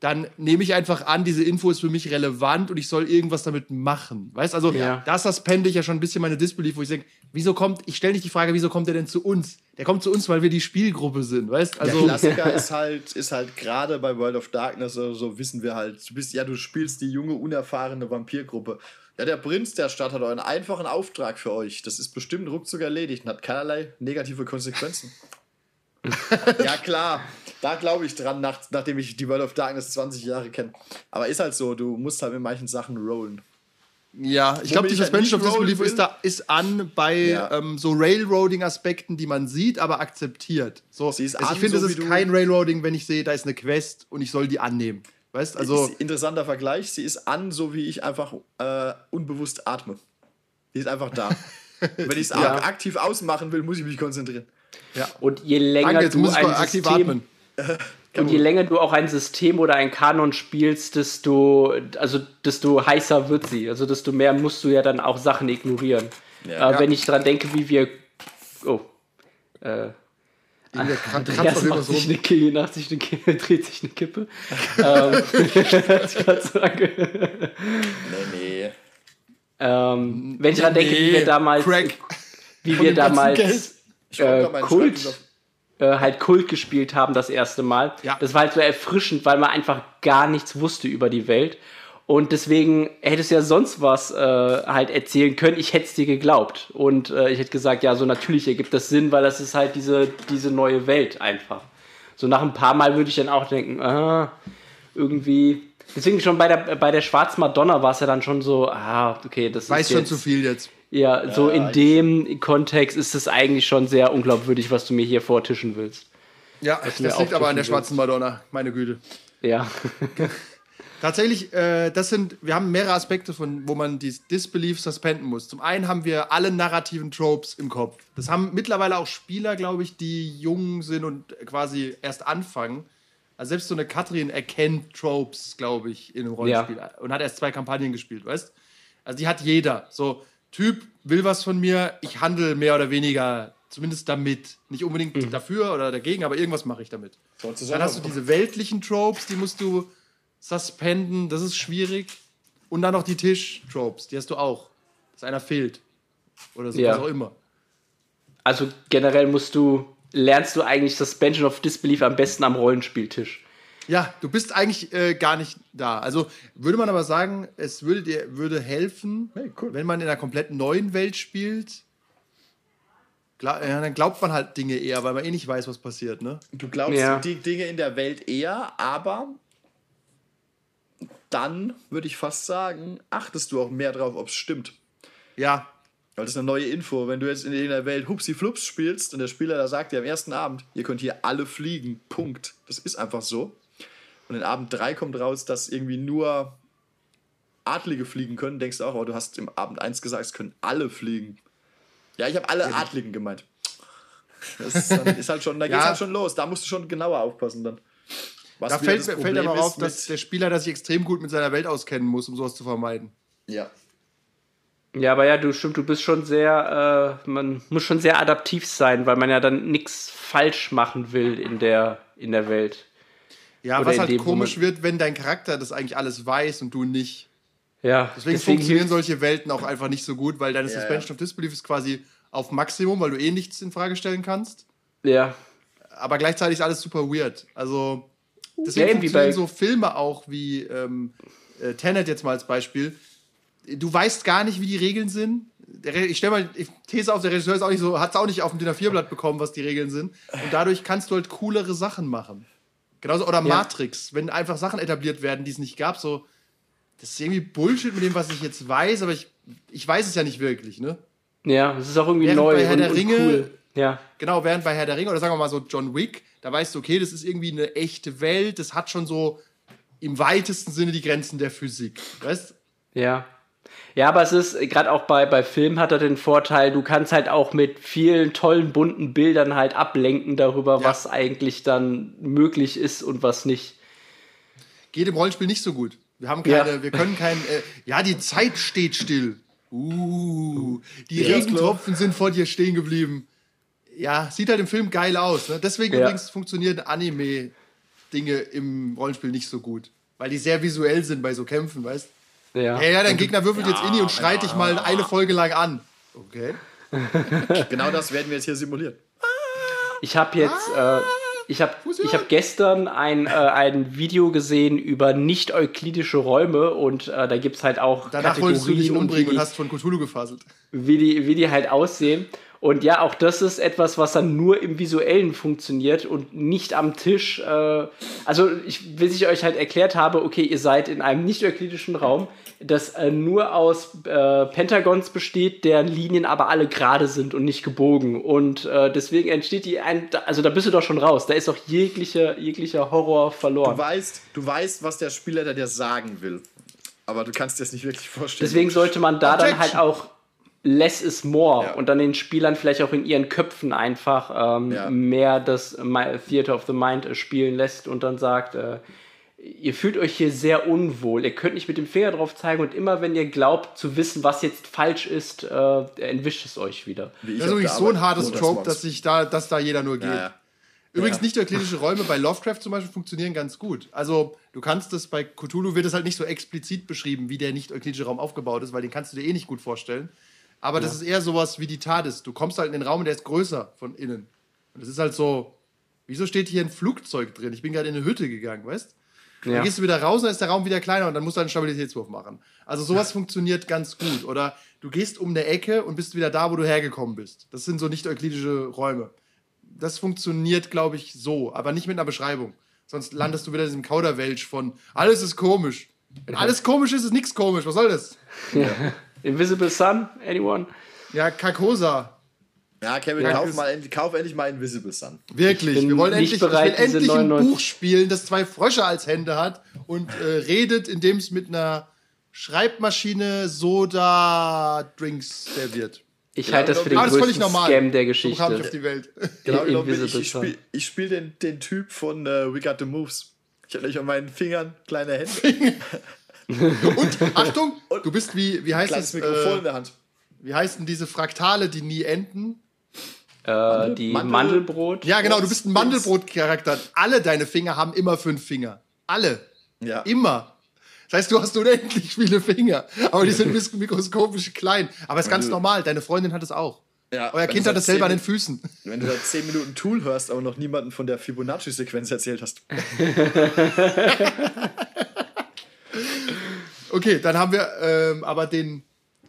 Dann nehme ich einfach an, diese Info ist für mich relevant und ich soll irgendwas damit machen. Weißt also, Ja. da suspende ich ja schon ein bisschen meine Disbelief, wo ich denke, wieso kommt, ich stelle nicht die Frage, wieso kommt der denn zu uns? Der kommt zu uns, weil wir die Spielgruppe sind, weißt Also, also. der Klassiker ist halt, ist halt gerade bei World of Darkness oder so, wissen wir halt, du bist, ja, du spielst die junge, unerfahrene Vampirgruppe. Ja, der Prinz der Stadt hat einen einfachen Auftrag für euch. Das ist bestimmt ruckzuck erledigt und hat keinerlei negative Konsequenzen. ja, klar, da glaube ich dran, nach, nachdem ich die World of Darkness 20 Jahre kenne. Aber ist halt so, du musst halt mit manchen Sachen rollen. Ja, ich glaube, die ich Suspension of Disbelief ist, da, ist an bei Ja. ähm, so Railroading-Aspekten, die man sieht, aber akzeptiert. So, Sie ist also an, ich finde, so es ist kein Railroading, wenn ich sehe, da ist eine Quest und ich soll die annehmen. Weißt also, ist interessanter Vergleich. Sie ist an, so wie ich einfach äh, unbewusst atme. Die ist einfach da. Wenn ich es Ja. aktiv ausmachen will, muss ich mich konzentrieren. Und je länger danke, du ein System. Und je länger du auch ein System oder ein Kanon spielst, desto, also desto heißer wird sie. Also desto mehr musst du ja dann auch Sachen ignorieren. Ja. äh, Wenn ich dran denke, wie wir. Oh. Äh, Andreas macht sich eine Kippe, nach sich eine Kippe, dreht sich eine Kippe. ähm. Nee, nee. ähm, wenn ich dran denke, wie wir Nee, damals, Crack. wie wir damals äh, Kult, äh, halt Kult gespielt haben das erste Mal. Ja. Das war halt so erfrischend, weil man einfach gar nichts wusste über die Welt. Und deswegen hättest du ja sonst was äh, halt erzählen können. Ich hätte es dir geglaubt. Und äh, ich hätte gesagt, ja, so natürlich ergibt das Sinn, weil das ist halt diese, diese neue Welt einfach. So nach ein paar Mal würde ich dann auch denken, ah, irgendwie. Deswegen schon bei der, bei der Schwarzen Madonna war es ja dann schon so, ah, okay, das Weiß ist schon jetzt, zu viel jetzt. Ja, so in dem Kontext ist es eigentlich schon sehr unglaubwürdig, was du mir hier vortischen willst. Ja, das liegt aber an der schwarzen Madonna, meine Güte. Ja. Tatsächlich, äh, das sind, wir haben mehrere Aspekte, von, wo man die Disbelief suspenden muss. Zum einen haben wir alle narrativen Tropes im Kopf. Das haben mittlerweile auch Spieler, glaube ich, die jung sind und quasi erst anfangen. Also selbst so eine Katrin erkennt Tropes, glaube ich, in einem Rollenspiel und hat erst zwei Kampagnen gespielt, weißt? Also die hat jeder. So, Typ will was von mir, ich handle mehr oder weniger, zumindest damit. Nicht unbedingt dafür oder dagegen, aber irgendwas mache ich damit. Dann hast du diese weltlichen Tropes, die musst du suspenden, das ist schwierig. Und dann noch die Tisch-Tropes, die hast du auch. Dass einer fehlt. Oder so, Ja. was auch immer. Also generell musst du, lernst du eigentlich Suspension of Disbelief am besten am Rollenspieltisch. Ja, du bist eigentlich äh, gar nicht da. Also würde man aber sagen, es würde dir würde helfen, Hey, cool. wenn man in einer komplett neuen Welt spielt. Gla ja, dann glaubt man halt Dinge eher, weil man eh nicht weiß, was passiert, ne? Du glaubst Ja. die Dinge in der Welt eher, aber dann würde ich fast sagen, achtest du auch mehr drauf, ob es stimmt. Ja, Weil das ist eine neue Info. Wenn du jetzt in der Welt Hupsi Flups spielst und der Spieler da sagt dir am ersten Abend, ihr könnt hier alle fliegen, Punkt. Das ist einfach so. Und in Abend 3 kommt raus, dass irgendwie nur Adlige fliegen können. Denkst du auch, oh, du hast im Abend 1 gesagt, es können alle fliegen. Ja, ich habe alle Adligen gemeint. Das ist, dann, ist halt schon, da Ja. geht's halt schon los. Da musst du schon genauer aufpassen dann. Was da fällt, fällt aber auf, dass der Spieler, sich extrem gut mit seiner Welt auskennen muss, um sowas zu vermeiden. Ja. Ja, aber ja, du stimmt, du bist schon sehr, äh, man muss schon sehr adaptiv sein, weil man ja dann nichts falsch machen will in der, in der Welt. Ja, Oder was halt komisch wird, wenn dein Charakter das eigentlich alles weiß und du nicht. Ja, Deswegen, funktionieren hilft- solche Welten auch einfach nicht so gut, weil deine Ja, Suspension of Disbelief ist quasi auf Maximum, weil du eh nichts in Frage stellen kannst. Ja, Aber gleichzeitig ist alles super weird. Also deswegen Ja, irgendwie funktionieren bei- so Filme auch wie ähm, äh, Tenet jetzt mal als Beispiel, du weißt gar nicht, wie die Regeln sind. Der Re- Ich stelle mal die These auf, der Regisseur ist auch nicht so, hat es auch nicht auf dem DIN A4-Blatt bekommen, was die Regeln sind. Und dadurch kannst du halt coolere Sachen machen. Genauso, oder Matrix, wenn einfach Sachen etabliert werden, die es nicht gab, so, das ist irgendwie Bullshit mit dem, was ich jetzt weiß, aber ich, ich weiß es ja nicht wirklich, ne? Ja, es ist auch irgendwie Während neu bei Herr und, der Ringe- cool. Ja. Genau, während bei Herr der Ringe oder sagen wir mal so John Wick, da weißt du, okay, das ist irgendwie eine echte Welt, das hat schon so im weitesten Sinne die Grenzen der Physik. Weißt Ja. Ja, aber es ist, gerade auch bei, bei Filmen hat er den Vorteil, du kannst halt auch mit vielen tollen, bunten Bildern halt ablenken darüber, Ja. was eigentlich dann möglich ist und was nicht. Geht im Rollenspiel nicht so gut. Wir haben Ja. keine, wir können kein, äh, ja, die Zeit steht still. Uh, die Ja, Regentropfen sind vor dir stehen geblieben. Ja, sieht halt im Film geil aus. Ne? Deswegen Ja. übrigens funktionieren Anime-Dinge im Rollenspiel nicht so gut. Weil die sehr visuell sind bei so Kämpfen, weißt Ja. Ja, ja, dein Gegner würfelt jetzt Inni und schreit dich mal eine Folge lang an. Okay. Genau das werden wir jetzt hier simulieren. Ich habe jetzt, äh, ich habe ich hab gestern ein, äh, ein Video gesehen über nicht-euklidische Räume und äh, da gibt es halt auch Danach wolltest du dich Kategorien und umbringen und die- hast von Cthulhu gefasselt. wie die, wie die halt aussehen. Und ja, auch das ist etwas, was dann nur im Visuellen funktioniert und nicht am Tisch. Äh, also, ich, bis ich euch halt erklärt habe, okay, ihr seid in einem nicht-euklidischen Raum, das äh, nur aus äh, Pentagons besteht, deren Linien aber alle gerade sind und nicht gebogen. Und äh, deswegen entsteht die, ein, also da bist du doch schon raus. Da ist auch jeglicher, jeglicher Horror Du verloren. weißt, du weißt, was der Spielleiter dir sagen will. Aber du kannst dir das nicht wirklich vorstellen. Deswegen sollte man da dann halt Objection. auch less is more Ja. und dann den Spielern vielleicht auch in ihren Köpfen einfach ähm, Ja. mehr das Theater of the Mind äh, spielen lässt und dann sagt, äh, ihr fühlt euch hier sehr unwohl, ihr könnt nicht mit dem Finger drauf zeigen und immer wenn ihr glaubt zu wissen, was jetzt falsch ist, äh, entwischt es euch wieder. Wie ich Das ist der so ein hartes Trope, dass, sich da, dass da jeder nur geht. Ja, ja. Übrigens, Ja. nicht euklidische Räume bei Lovecraft zum Beispiel funktionieren ganz gut. Also, du kannst es bei Cthulhu wird es halt nicht so explizit beschrieben, wie der nicht euklidische Raum aufgebaut ist, weil den kannst du dir eh nicht gut vorstellen. Aber das ist eher sowas wie die TARDIS. Du kommst halt in den Raum und der ist größer von innen. Und das ist halt so, wieso steht hier ein Flugzeug drin? Ich bin gerade in eine Hütte gegangen, weißt Ja. Dann gehst du wieder raus, dann ist der Raum wieder kleiner und dann musst du einen Stabilitätswurf machen. Also sowas funktioniert ganz gut. Oder du gehst um eine Ecke und bist wieder da, wo du hergekommen bist. Das sind so nicht euklidische Räume. Das funktioniert, glaube ich, so, aber nicht mit einer Beschreibung. Sonst landest du wieder in diesem Kauderwelsch von alles ist komisch. Wenn alles komisch ist, ist nichts komisch. Was soll das? Invisible Sun, anyone? Ja, Carcosa. Ja, Kevin, Ja, kauf, mal, endlich- kauf endlich mal Invisible Sun. Wirklich. Wir wollen nicht endlich, bereit, ich will endlich ein 99 Buch spielen, das zwei Frösche als Hände hat und äh, redet, indem es mit einer Schreibmaschine Soda-Drinks serviert. Ich Genau, halte das für den völlig größten normal. Scam der So kam ich auf Geschichte. die Welt. Genau genommen, ich, ich spiele ich spiel den, den Typ von äh, We Got the Moves. Ich habe nämlich an meinen Fingern kleine Hände, Und Achtung, du bist wie, wie heißt es? Mikrofon in Äh, der Hand. wie heißen diese Fraktale, die nie enden? Äh, die Mandel- Mandelbrot. Ja, genau, du bist ein Mandelbrot-Charakter. Alle deine Finger haben immer fünf Finger. Alle. Ja. Immer. Das heißt, du hast unendlich viele Finger. Aber die sind mikroskopisch klein. Aber es ist ganz normal. Deine Freundin hat es auch. Ja, Euer Kind hat es selber an den Füßen. Wenn du da 10 Minuten Tool hörst, aber noch niemanden von der Fibonacci-Sequenz erzählt hast. Okay, dann haben wir ähm, aber den.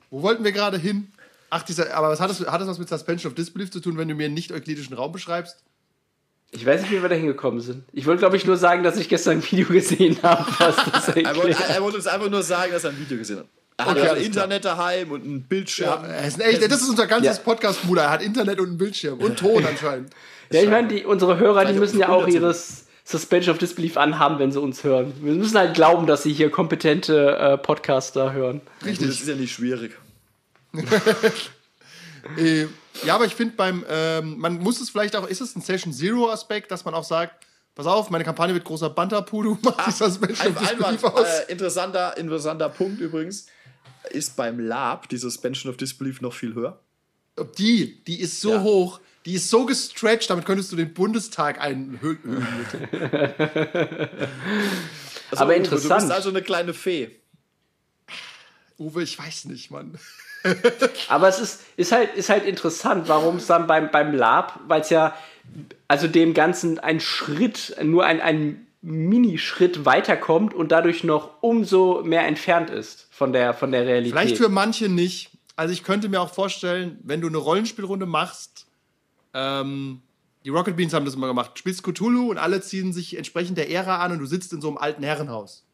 Wo wollten wir gerade hin? Ach, dieser, aber was hat das, hat das was mit Suspension of Disbelief zu tun, wenn du mir einen nicht-euklidischen Raum beschreibst? Ich weiß nicht, wie wir da hingekommen sind. Ich wollte, glaube ich, nur sagen, dass ich gestern ein Video gesehen habe, was das Er wollte, er wollte uns einfach nur sagen, dass er ein Video gesehen hat. Er hat Okay, ein Internet daheim und einen Bildschirm. Ja, ist ein echt, das ist unser ganzes Ja. Podcast-Bruder. Er hat Internet und einen Bildschirm und Ton anscheinend. Ja, ich meine, die, unsere Hörer, die müssen ja auch ihres Suspension of Disbelief anhaben, wenn sie uns hören. Wir müssen halt glauben, dass sie hier kompetente äh, Podcaster hören. Gut, Das ist ja nicht schwierig. Äh, ja, aber ich finde beim, ähm, man muss es vielleicht auch, ist es ein Session Zero Aspekt, dass man auch sagt, pass auf, meine Kampagne wird großer Banterpudu, macht die Suspension of Disbelief Einwand, aus. äh, interessanter, interessanter Punkt übrigens. Ist beim Lab die Suspension of Disbelief noch viel höher? Die, die ist so Ja. hoch, die ist so gestretched, damit könntest du den Bundestag einhüllen. Also, Aber Uwe, interessant. Du bist also eine kleine Fee. Uwe, ich weiß nicht, Mann. Aber es ist, ist, halt, ist halt interessant, warum es dann beim, beim Lab, weil es ja, also dem Ganzen ein Schritt, nur ein, ein Minischritt weiterkommt und dadurch noch umso mehr entfernt ist von der, von der Realität. Vielleicht für manche nicht. Also ich könnte mir auch vorstellen, wenn du eine Rollenspielrunde machst, ähm, die Rocket Beans haben das immer gemacht, du spielst Cthulhu und alle ziehen sich entsprechend der Ära an und du sitzt in so einem alten Herrenhaus.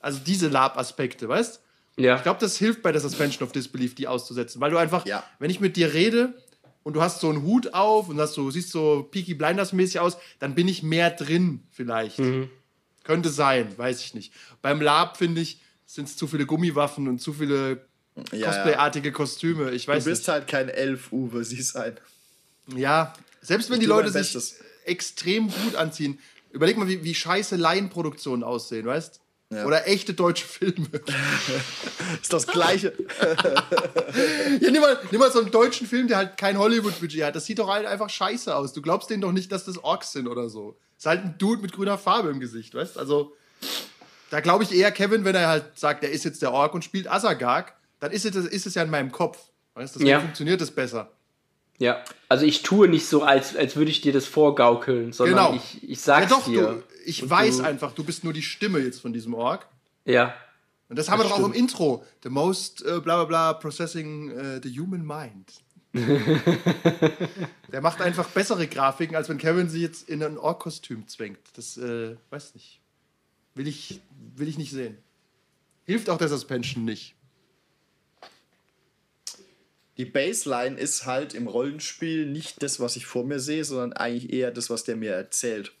Also diese Lab-Aspekte, weißt ja. Ich glaube, das hilft bei der Suspension of Disbelief, die auszusetzen. Weil du einfach, Ja. wenn ich mit dir rede und du hast so einen Hut auf und hast so, siehst so Peaky Blinders-mäßig aus, dann bin ich mehr drin, vielleicht. Könnte sein, weiß ich nicht. Beim Lab, finde ich, sind es zu viele Gummiwaffen und zu viele Ja. Cosplay-artige Kostüme. Ich Du weiß bist nicht. halt kein Elf, Uwe, sieh sein. Ja, selbst wenn Ich die Leute sich Bestes. extrem gut anziehen. Überleg mal, wie, wie scheiße Laienproduktionen aussehen, weißt Ja. Oder echte deutsche Filme. Ist das Gleiche. Ja, nimm mal, nimm mal so einen deutschen Film, der halt kein Hollywood-Budget hat. Das sieht doch halt einfach scheiße aus. Du glaubst denen doch nicht, dass das Orks sind oder so. Ist halt ein Dude mit grüner Farbe im Gesicht, weißt Also, da glaube ich eher Kevin, wenn er halt sagt, er ist jetzt der Ork und spielt Asagag, dann ist es, ist es ja in meinem Kopf. Weißt Deswegen Ja. funktioniert das besser. Ja, also ich tue nicht so, als, als würde ich dir das vorgaukeln, sondern Genau. ich, ich Ja, sag's doch, dir. du, ich weiß du- einfach, du bist nur die Stimme jetzt von diesem Ork. Ja, Und das haben wir Das doch auch im. Intro. The most äh, bla bla bla processing äh, the human mind. Der macht einfach bessere Grafiken, als wenn Kevin sie jetzt in ein Ork-Kostüm zwängt. Das, äh, weiß nicht. Will ich, will ich nicht sehen. Hilft auch der Suspension nicht. Die Baseline ist halt im Rollenspiel nicht das, was ich vor mir sehe, sondern eigentlich eher das, was der mir erzählt.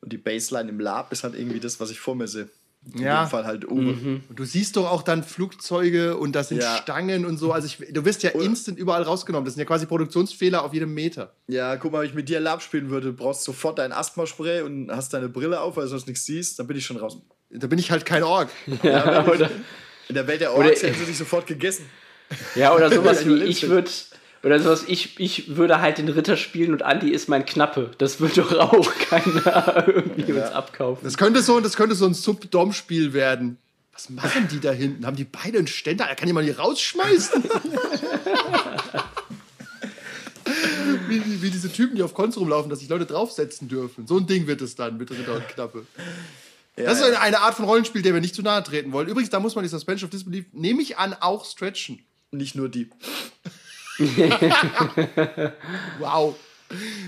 Und die Baseline im Lab ist halt irgendwie das, was ich vor mir sehe. In Ja. dem Fall halt Uwe. Und du siehst doch auch dann Flugzeuge und das sind Ja. Stangen und so. Also ich, du wirst ja instant überall rausgenommen. Das sind ja quasi Produktionsfehler auf jedem Meter. Ja, guck mal, wenn ich mit dir Lab spielen würde, du brauchst sofort dein Asthma-Spray und hast deine Brille auf, weil du sonst nichts siehst, dann bin ich schon raus. Da bin ich halt kein Ork. ja In der Welt der Orks hätten sie dich sofort gegessen. Ja, oder sowas Ja, wie ich würde, oder sowas, ich, ich würde halt den Ritter spielen und Andi ist mein Knappe. Das würde doch auch keiner irgendwie uns abkaufen. Das könnte so, das könnte so ein Sub-Dom-Spiel werden. Was machen die da hinten? Haben die beide einen Ständer? Er kann die mal hier rausschmeißen. wie, wie, wie diese Typen, die auf Konz rumlaufen, dass sich Leute draufsetzen dürfen. So ein Ding wird es dann mit Ritter und Knappe. Ja, Das ist ja. eine, eine Art von Rollenspiel, der wir nicht zu nahe treten wollen. Übrigens, da muss man die Suspension of Disbelief, nehme ich an, auch stretchen. Nicht nur die. Wow.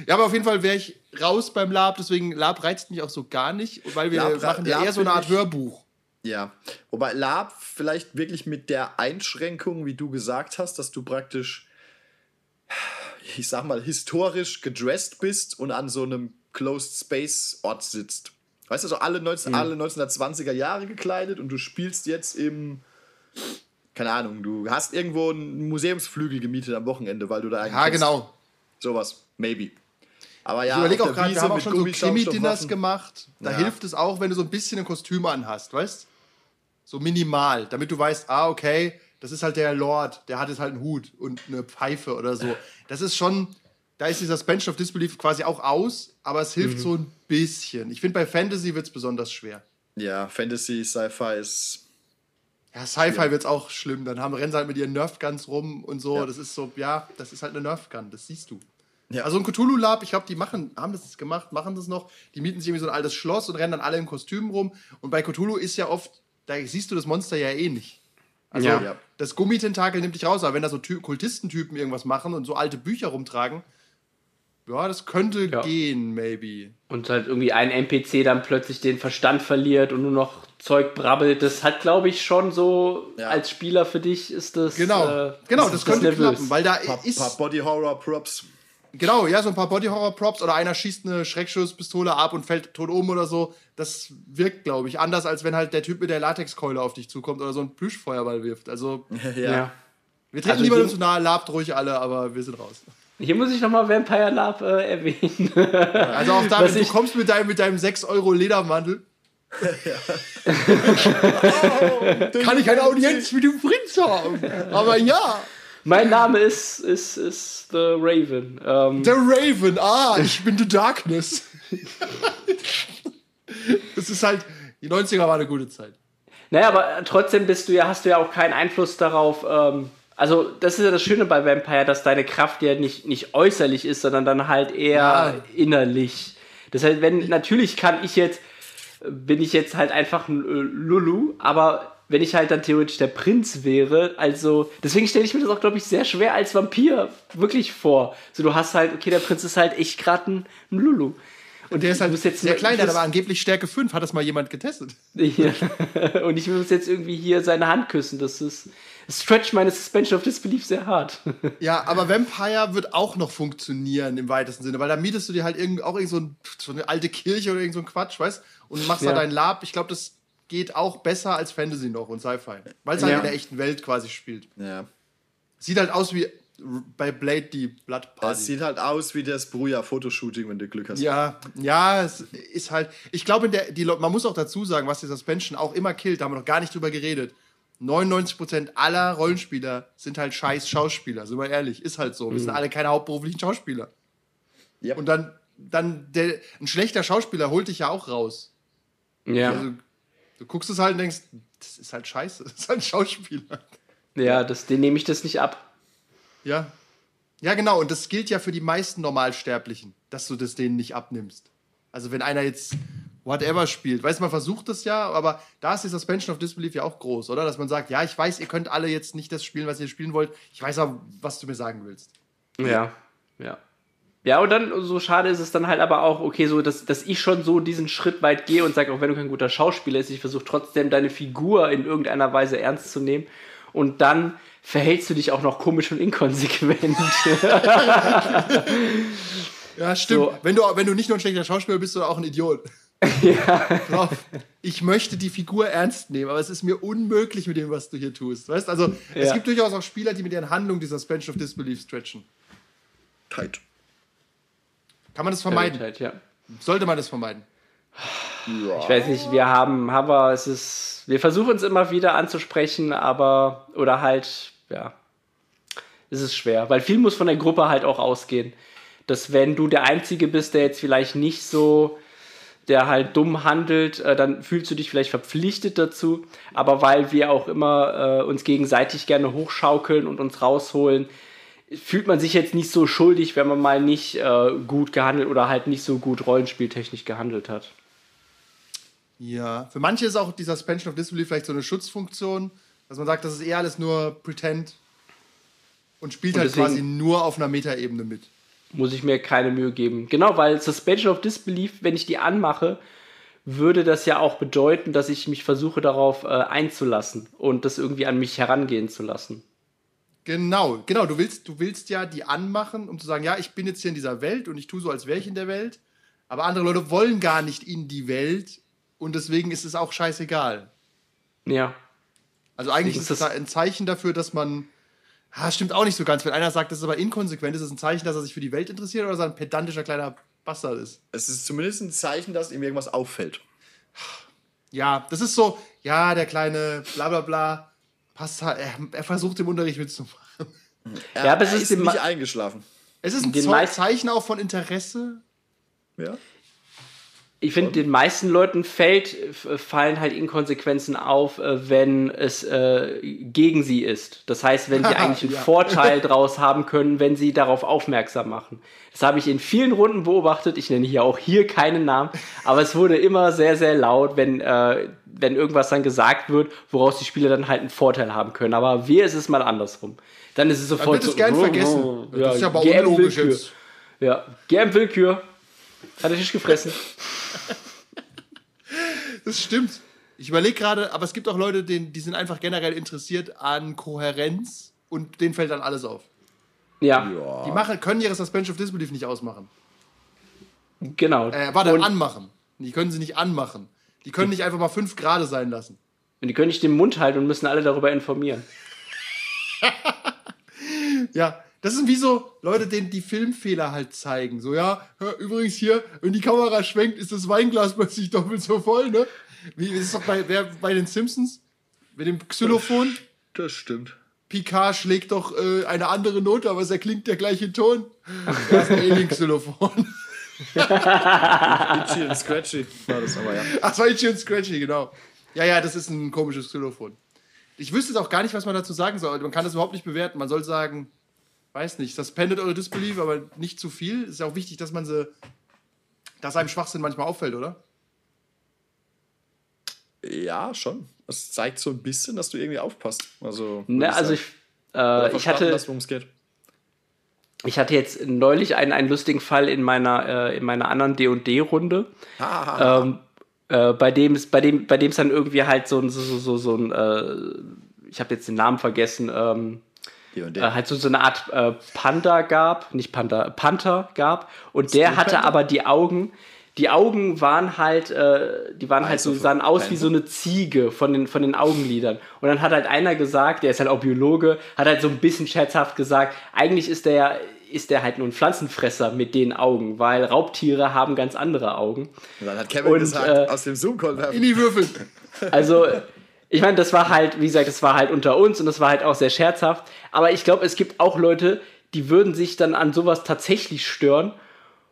Ja, aber auf jeden Fall wäre ich raus beim Lab, deswegen Lab reizt mich auch so gar nicht, weil wir Lab- machen ja eher so eine Art Hörbuch. Ja. Wobei Lab vielleicht wirklich mit der Einschränkung, wie du gesagt hast, dass du praktisch, ich sag mal, historisch gedressed bist und an so einem Closed Space Ort sitzt. Weißt du, so alle, 19, alle 1920er Jahre gekleidet und du spielst jetzt im, keine Ahnung, du hast irgendwo einen Museumsflügel gemietet am Wochenende, weil du da eigentlich. Ja, genau. Sowas, maybe. Aber ja, ich überlege auch gerade, wir haben auch schon so. Krimi-Dinners gemacht. Da Ja. hilft es auch, wenn du so ein bisschen ein Kostüm anhast, weißt So minimal, damit du weißt, ah, okay, das ist halt der Lord, der hat jetzt halt einen Hut und eine Pfeife oder so. Das ist schon, da ist dieser Suspension of Disbelief quasi auch aus, aber es Mhm. hilft so ein bisschen. Ich finde, bei Fantasy wird es besonders schwer. Ja, Fantasy, Sci-Fi ist Ja, Sci-Fi wird es auch schlimm. Dann haben, rennen sie halt mit ihren Nerfguns rum und so. Ja. Das ist so, ja, das ist halt eine Nerfgun, das siehst du. Ja. Also ein Cthulhu Lab, ich glaube, die machen, haben das gemacht, machen das noch. Die mieten sich irgendwie so ein altes Schloss und rennen dann alle in Kostümen rum. Und bei Cthulhu ist ja oft, da siehst du das Monster ja eh nicht. Also Ja. Ja. das Gummitentakel nimmt dich raus, aber wenn da so Ty Kultistentypen irgendwas machen und so alte Bücher rumtragen, ja, das könnte Ja. gehen, maybe. Und halt irgendwie ein NPC dann plötzlich den Verstand verliert und nur noch Zeug brabbelt. Das hat, glaube ich, schon so Ja. als Spieler für dich ist das. Genau, äh, genau, ist das könnte nervös. klappen, weil da paar, ist paar Body Horror Props. Genau, ja, so ein paar Body-Horror-Props oder einer schießt eine Schreckschusspistole ab und fällt tot um oder so. Das wirkt, glaube ich, anders, als wenn halt der Typ mit der Latexkeule auf dich zukommt oder so ein Plüschfeuerball wirft. Also, Ja. Ja. wir treten Also niemandem hier- zu nahe, labt ruhig alle, aber wir sind raus. Hier muss ich nochmal Vampire Lab äh, erwähnen. Also auch Was du kommst mit deinem, mit deinem 6 Euro Ledermantel. Kann ich eine Audienz mit dem Prinz haben? Aber ja, mein Name ist, ist, ist The Raven. Ähm, der Raven, ah, ich bin The Darkness. Das ist halt, die 90er war eine gute Zeit. Naja, aber trotzdem bist du ja, hast du ja auch keinen Einfluss darauf. Ähm, also, das ist ja das Schöne bei Vampire, dass deine Kraft ja nicht, nicht äußerlich ist, sondern dann halt eher Ja. innerlich. Das heißt, wenn, natürlich kann ich jetzt, bin ich jetzt halt einfach ein äh, Lulu, aber wenn ich halt dann theoretisch der Prinz wäre, also deswegen stelle ich mir das auch, glaube ich, sehr schwer als Vampir wirklich vor. So, du hast halt, okay, der Prinz ist halt echt gerade ein, ein Lulu. Und der ist halt jetzt sehr klein, der hat aber angeblich Stärke 5. Hat das mal jemand getestet? Ja. Und ich muss jetzt irgendwie hier seine Hand küssen. Das ist. Das stretcht meine Suspension of Disbelief sehr hart. Ja, aber Vampire wird auch noch funktionieren im weitesten Sinne, weil da mietest du dir halt irgend, auch irgend so, ein, so eine alte Kirche oder irgend so ein Quatsch, weißt Und machst da Ja. dein Lab. Ich glaube, das geht auch besser als Fantasy noch und Sci-Fi. Weil es halt Ja. in der echten Welt quasi spielt. Ja. Sieht halt aus wie bei Blade die Blood Es Party. sieht halt aus wie das Bruja-Fotoshooting, wenn du Glück hast. Ja, ja, es ist halt. Ich glaube, der, die, Leute- man muss auch dazu sagen, was die Suspension auch immer killt, da haben wir noch gar nicht drüber geredet. 99% aller Rollenspieler sind halt scheiß Schauspieler, sind wir ehrlich, ist halt so. Wir sind alle keine hauptberuflichen Schauspieler. Ja. Und dann, dann der, ein schlechter Schauspieler holt dich ja auch raus. Ja. Also, du guckst es halt und denkst, das ist halt scheiße, das ist halt ein Schauspieler. Ja, das, den nehme ich das nicht ab. Ja. Ja, genau. Und das gilt ja für die meisten Normalsterblichen, dass du das denen nicht abnimmst. Also, wenn einer jetzt whatever spielt, weiß man versucht das ja, aber da ist die Suspension of Disbelief ja auch groß, oder? Dass man sagt, ja, ich weiß, ihr könnt alle jetzt nicht das spielen, was ihr spielen wollt. Ich weiß aber, was du mir sagen willst. Ja, ja. Ja, und dann, so schade ist es dann halt aber auch, okay, so, dass, dass ich schon so diesen Schritt weit gehe und sage, auch wenn du kein guter Schauspieler bist, ich versuche trotzdem deine Figur in irgendeiner Weise ernst zu nehmen. Und dann verhältst du dich auch noch komisch und inkonsequent. Ja, stimmt. So. Wenn, du, wenn du nicht nur ein schlechter Schauspieler bist, sondern auch ein Idiot. Ja. Ich möchte die Figur ernst nehmen, aber es ist mir unmöglich mit dem, was du hier tust. Weißt also, es Ja. gibt durchaus auch Spieler, die mit ihren Handlungen die Suspension of Disbelief stretchen. Tight. Kann man das vermeiden? Halt, ja. Sollte man das vermeiden? Ich weiß nicht, wir haben, wir, es ist, wir versuchen es immer wieder anzusprechen, aber, oder halt, ja, es ist schwer, weil viel muss von der Gruppe halt auch ausgehen. Dass wenn du der Einzige bist, der jetzt vielleicht nicht so, der halt dumm handelt, äh, dann fühlst du dich vielleicht verpflichtet dazu, aber weil wir auch immer äh, uns gegenseitig gerne hochschaukeln und uns rausholen, fühlt man sich jetzt nicht so schuldig, wenn man mal nicht äh, gut gehandelt oder halt nicht so gut rollenspieltechnisch gehandelt hat. Ja. Für manche ist auch die Suspension of Disbelief vielleicht so eine Schutzfunktion, dass man sagt, das ist eher alles nur Pretend und spielt Und halt quasi nur auf einer Metaebene mit. Muss ich mir keine Mühe geben. Genau, weil Suspension of Disbelief, wenn ich die anmache, würde das ja auch bedeuten, dass ich mich versuche darauf äh, einzulassen und das irgendwie an mich herangehen zu lassen. Genau, genau. Du willst, du willst ja die anmachen, um zu sagen, ja, ich bin jetzt hier in dieser Welt und ich tue so, als wäre ich in der Welt. Aber andere Leute wollen gar nicht in die Welt und deswegen ist es auch scheißegal. Ja. Also eigentlich ist es das- ein Zeichen dafür, dass man. Ah, stimmt auch nicht so ganz. Wenn einer sagt, das ist aber inkonsequent, ist es ein Zeichen, dass er sich für die Welt interessiert oder dass er ein pedantischer kleiner Bastard ist. Es ist zumindest ein Zeichen, dass ihm irgendwas auffällt. Ja, das ist so, ja, der kleine bla bla bla, passt halt, er, er versucht im Unterricht mitzumachen. Er, Ja, aber es er ist ist nicht eingeschlafen. Es ist ein Zeichen auch von Interesse. Ja. Ich finde, den meisten Leuten fällt, f- fallen halt Inkonsequenzen auf, äh, wenn es äh, gegen sie ist. Das heißt, wenn sie eigentlich einen Ja. Vorteil daraus haben können, wenn sie darauf aufmerksam machen. Das habe ich in vielen Runden beobachtet. Ich nenne hier auch hier keinen Namen, aber es wurde immer sehr, sehr laut, wenn, äh, wenn irgendwas dann gesagt wird, woraus die Spieler dann halt einen Vorteil haben können. Aber wir ist es mal andersrum. Dann ist es Dann sofort wird es so, gern oh, vergessen. oh, das ist ja aber unlogisch Willkür. jetzt. Ja, gern Willkür. Hat der Tisch gefressen. Das stimmt. Ich überlege gerade, aber es gibt auch Leute, denen, die sind einfach generell interessiert an Kohärenz und denen fällt dann alles auf. Ja, Die machen, können ihre Suspension of Disbelief nicht ausmachen. genau. Äh, warte, Und- anmachen. Die können sie nicht anmachen. Die können nicht einfach mal fünf Grade sein lassen. Und die können nicht den Mund halten und müssen alle darüber informieren. Ja, das sind wie so Leute, denen die Filmfehler halt zeigen. So, ja, hör, übrigens hier, wenn die Kamera schwenkt, ist das Weinglas plötzlich doppelt so voll, ne? Wie ist es doch bei, wer, bei den Simpsons? Mit dem Xylophon? Das stimmt. Picard schlägt doch äh, eine andere Note, aber es erklingt der gleiche Ton. Das ist ein Alien-Xylophon. Itchy und Scratchy war das aber, ja. Ach, das war Itchy und Scratchy, genau. Ja, ja, das ist ein komisches Xylophon. Ich wüsste jetzt auch gar nicht, was man dazu sagen soll. Man kann das überhaupt nicht bewerten. Man soll sagen, weiß nicht, suspended eure Disbelief, aber nicht zu viel. Ist ja auch wichtig, dass man sie dass einem Schwachsinn manchmal auffällt, oder? Ja, schon. Das zeigt so ein bisschen, dass du irgendwie aufpasst. Also, würd Ne, also sagen. ich, äh, ich hatte, worum es geht. ich hatte jetzt neulich einen, einen lustigen Fall in meiner, äh, in meiner anderen D&D-Runde. Ah, ähm, äh, bei dem es bei dem bei dem es dann irgendwie halt so ein so so, so, so ein äh, ich habe jetzt den Namen vergessen ähm, hier und äh, der. halt so, so eine Art äh, Panda gab nicht Panda Panther gab und der hatte aber die Augen die Augen waren halt äh, die waren halt so Also sahen aus wie Panther? so eine Ziege von den von den Augenlidern und dann hat halt einer gesagt der ist halt auch Biologe hat halt so ein bisschen scherzhaft gesagt eigentlich ist der ja ist der halt nur ein Pflanzenfresser mit den Augen, weil Raubtiere haben ganz andere Augen. Und dann hat Kevin und, gesagt, äh, aus dem Zoom-Call. In die Würfel. Also, ich meine, das war halt, wie gesagt, das war halt unter uns und das war halt auch sehr scherzhaft. Aber ich glaube, es gibt auch Leute, die würden sich dann an sowas tatsächlich stören.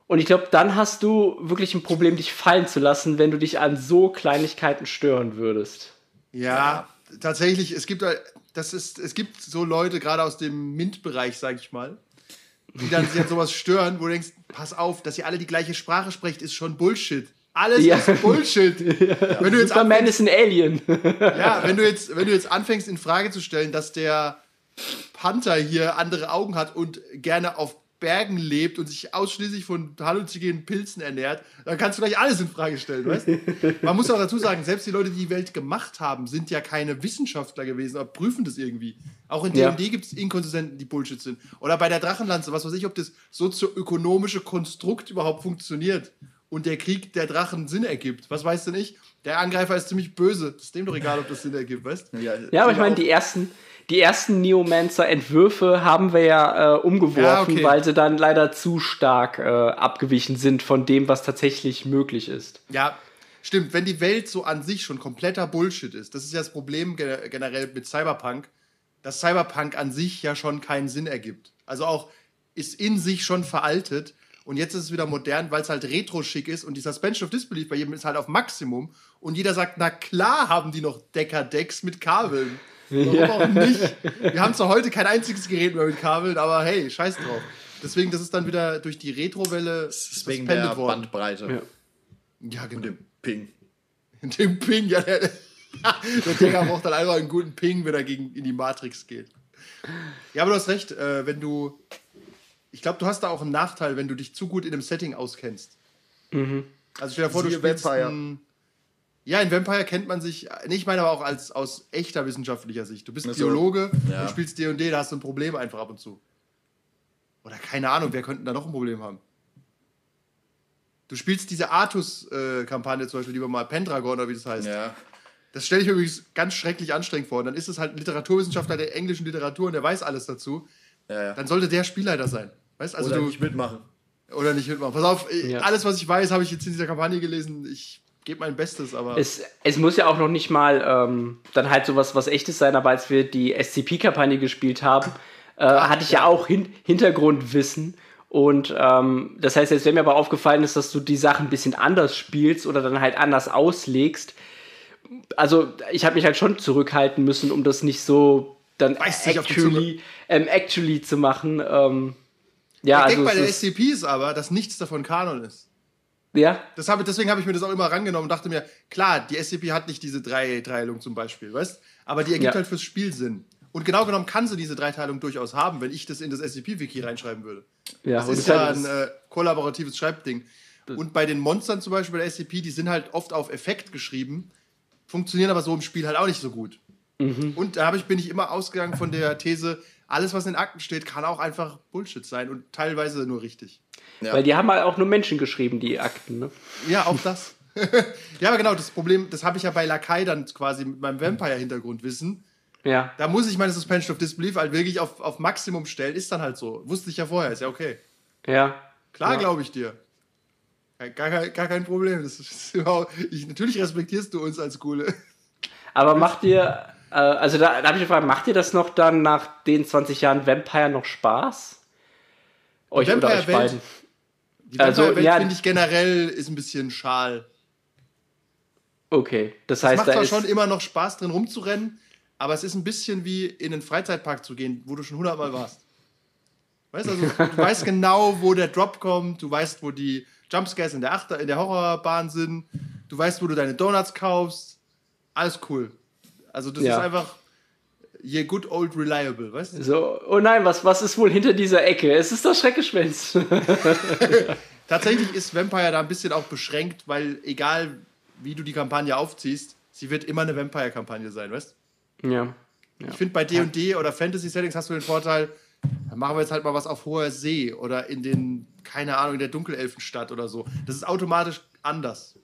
Und ich glaube, dann hast du wirklich ein Problem, dich fallen zu lassen, wenn du dich an so Kleinigkeiten stören würdest. Ja, tatsächlich, es gibt, das ist, es gibt so Leute, gerade aus dem MINT-Bereich, sag ich mal, die dann sich an sowas stören, wo du denkst, pass auf, dass ihr alle die gleiche Sprache sprecht, ist schon Bullshit. Alles Ja. ist Bullshit. Wenn du jetzt Superman anfängst, ist ein Alien. ja, wenn du jetzt, wenn du jetzt anfängst in Frage zu stellen, dass der Panther hier andere Augen hat und gerne auf Bergen lebt und sich ausschließlich von halluzigenen Pilzen ernährt, dann kannst du gleich alles in Frage stellen, weißt? Man muss auch dazu sagen, selbst die Leute, die die Welt gemacht haben, sind ja keine Wissenschaftler gewesen, aber prüfen das irgendwie. Auch in Ja. D&D gibt es Inkonsistenten, die Bullshit sind. Oder bei der Drachenlanze, was weiß ich, ob das sozioökonomische Konstrukt überhaupt funktioniert und der Krieg der Drachen Sinn ergibt. Was weißt du nicht? Der Angreifer ist ziemlich böse. Das ist dem doch egal, ob das Sinn ergibt, weißt du? Ja, aber ich meine, die ersten, die ersten Neomancer-Entwürfe haben wir ja äh, umgeworfen, Ja, okay. weil sie dann leider zu stark äh, abgewichen sind von dem, was tatsächlich möglich ist. Ja, stimmt. Wenn die Welt so an sich schon kompletter Bullshit ist, das ist ja das Problem ge- generell mit Cyberpunk, dass Cyberpunk an sich ja schon keinen Sinn ergibt. Also auch ist in sich schon veraltet und jetzt ist es wieder modern, weil es halt retro-schick ist und die Suspension of Disbelief bei jedem ist halt auf Maximum und jeder sagt, na klar haben die noch Decker-Decks mit Kabeln. Warum auch nicht? Wir haben zwar heute kein einziges Gerät mehr mit Kabeln, aber hey, scheiß drauf. Deswegen, das ist dann wieder durch die Retro-Welle Deswegen der worden. Bandbreite Ja. Ja, genau. und dem Ping. Dem Ping, ja. Der, der Digger braucht dann einfach einen guten Ping, wenn er gegen, in die Matrix geht. Ja, aber du hast recht, äh, wenn du. Ich glaube, du hast da auch einen Nachteil, wenn du dich zu gut in einem Setting auskennst. Also stell dir vor, du Siehe spielst Vampire. Ein, ja, in Vampire kennt man sich, ich meine aber auch als, aus echter wissenschaftlicher Sicht. Du bist Ach so. Biologe, Ja. du spielst D&D, da hast du ein Problem einfach ab und zu. Oder keine Ahnung, wer könnte da noch ein Problem haben? Du spielst diese Artus-Kampagne zum Beispiel, die wir mal Pendragon oder wie das heißt. Ja. Das stelle ich mir übrigens ganz schrecklich anstrengend vor. Und dann ist es halt ein Literaturwissenschaftler der englischen Literatur und der weiß alles dazu. Ja, ja. Dann sollte der Spielleiter sein. Weißt also Oder du nicht mitmachen. oder nicht mitmachen. Pass auf, Ja. alles was ich weiß, habe ich jetzt in dieser Kampagne gelesen. Ich gebe mein Bestes, aber Es, es muss ja auch noch nicht mal ähm, dann halt sowas was echtes sein, aber als wir die SCP-Kampagne gespielt haben, äh, hatte ich ja, auch hin Hintergrundwissen. Und ähm, das heißt, jetzt wäre mir aber aufgefallen ist, dass du die Sachen ein bisschen anders spielst oder dann halt anders auslegst. Also ich habe mich halt schon zurückhalten müssen, um das nicht so dann actually, ähm, actually zu machen. Ähm, ja, ich also denke bei der SCP ist aber, dass nichts davon Kanon ist. ja, Das habe, deswegen habe ich mir das auch immer rangenommen und dachte mir, klar, die SCP hat nicht diese Dreiteilung zum Beispiel, weißt Aber die ergibt Ja. halt fürs Spiel Sinn. Und genau genommen kann sie diese Dreiteilung durchaus haben, wenn ich das in das SCP-Wiki reinschreiben würde. ja, Das ist ja ein äh, kollaboratives Schreibding. Und bei den Monstern zum Beispiel bei der SCP, die sind halt oft auf Effekt geschrieben, funktionieren aber so im Spiel halt auch nicht so gut. Und da hab ich, bin ich immer ausgegangen von der These, alles, was in den Akten steht, kann auch einfach Bullshit sein und teilweise nur richtig. weil die haben halt auch nur Menschen geschrieben, die Akten. Ne? Ja, auch das. ja, aber genau, das Problem, das habe ich ja bei Lakai dann quasi mit meinem Vampire-Hintergrundwissen. Ja. Da muss ich meine Suspension of Disbelief halt wirklich auf, auf Maximum stellen. Ist dann halt so. Wusste ich ja vorher, ist ja okay. Ja. Klar, Ja. glaube ich dir. Gar, gar, kein- gar kein Problem. Das ist überhaupt, ich, natürlich respektierst du uns als Coole. Aber macht dir, äh, also da, da habe ich gefragt, macht dir das noch dann nach den 20 Jahren Vampire noch Spaß? Euch oder euch Vampire-Welt? beiden? Die Also, Vampire-Welt ja. finde ich generell ist ein bisschen schal. Okay, das Es heißt, macht da zwar schon immer noch Spaß drin rumzurennen, aber es ist ein bisschen wie in einen Freizeitpark zu gehen, wo du schon hundertmal warst. Weißt also, du weißt genau, wo der Drop kommt, du weißt, wo die Jumpscares in der, Achter, in der Horrorbahn sind. Du weißt, wo du deine Donuts kaufst. Alles cool. Also das Ja. ist einfach je good old reliable, weißt du? So, oh nein, was, was ist wohl hinter dieser Ecke? Es ist das Schreckgespenst. Tatsächlich ist Vampire da ein bisschen auch beschränkt, weil egal wie du die Kampagne aufziehst, sie wird immer eine Vampire-Kampagne sein, weißt du? ja. Ich finde, bei D&D oder Fantasy-Settings hast du den Vorteil, dann machen wir jetzt halt mal was auf hoher See oder in den, keine Ahnung, in der Dunkelelfenstadt oder so. Das ist automatisch anders.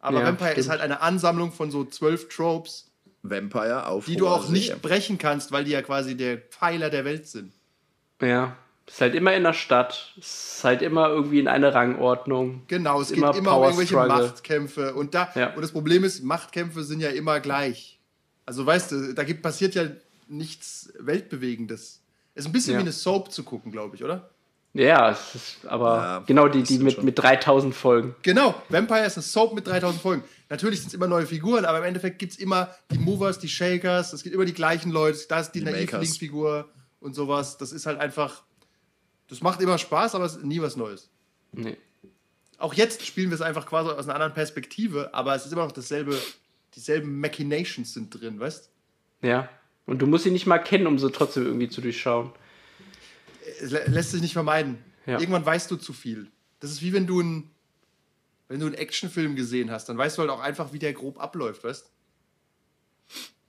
Aber Ja, Vampire stimmt. ist halt eine Ansammlung von so zwölf Tropes, Vampire auf die du auch nicht See. brechen kannst, weil die ja quasi der Pfeiler der Welt sind. Ja. Ist halt immer in der Stadt. Ist halt immer irgendwie in eine Rangordnung. Genau, es geht Immer immer, um irgendwelche Struggle. Machtkämpfe. Und, da, Ja. und das Problem ist, Machtkämpfe sind ja immer gleich. Also weißt du, da gibt, passiert ja nichts Weltbewegendes. Es ist ein bisschen Ja. wie eine Soap zu gucken, glaube ich, oder? Ja, es ist, aber Ja, genau die, die mit, schon- mit 3000 Folgen. Genau, Vampire ist eine Soap mit 3000 Folgen. Natürlich sind es immer neue Figuren, aber im Endeffekt gibt es immer die Movers, die Shakers, es gibt immer die gleichen Leute, da ist die, Die naive Makers. Linksfigur und sowas. Das ist halt einfach, das macht immer Spaß, aber es ist nie was Neues. Nee. Auch jetzt spielen wir es einfach quasi aus einer anderen Perspektive, aber es ist immer noch dasselbe, dieselben Machinations sind drin, weißt Ja. Und du musst sie nicht mal kennen, um sie trotzdem irgendwie zu durchschauen. Es lä- lässt sich nicht vermeiden. Ja. Irgendwann weißt du zu viel. Das ist wie wenn du einen, wenn du einen Actionfilm gesehen hast, dann weißt du halt auch einfach, wie der grob abläuft, weißt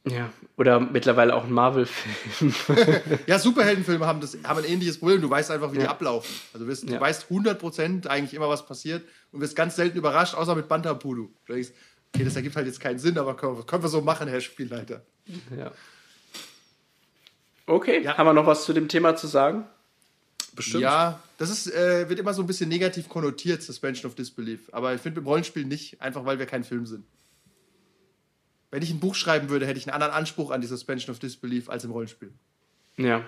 Ja. Oder mittlerweile auch ein Marvel-Film. Ja, Superheldenfilme haben, das, haben ein ähnliches Problem. Du weißt einfach, wie die Ja. ablaufen. Also du, wirst, du Ja. weißt 100% eigentlich immer, was passiert und wirst ganz selten überrascht, außer mit Bantapudu. Du denkst, okay, das ergibt halt jetzt keinen Sinn, aber können wir, können wir so machen, Herr Spielleiter. ja. Okay, Ja. haben wir noch was zu dem Thema zu sagen? Bestimmt. Ja, das ist, äh, wird immer so ein bisschen negativ konnotiert, Suspension of Disbelief. Aber ich finde im Rollenspiel nicht, einfach weil wir kein Film sind. Wenn ich ein Buch schreiben würde, hätte ich einen anderen Anspruch an die Suspension of Disbelief als im Rollenspiel. Ja.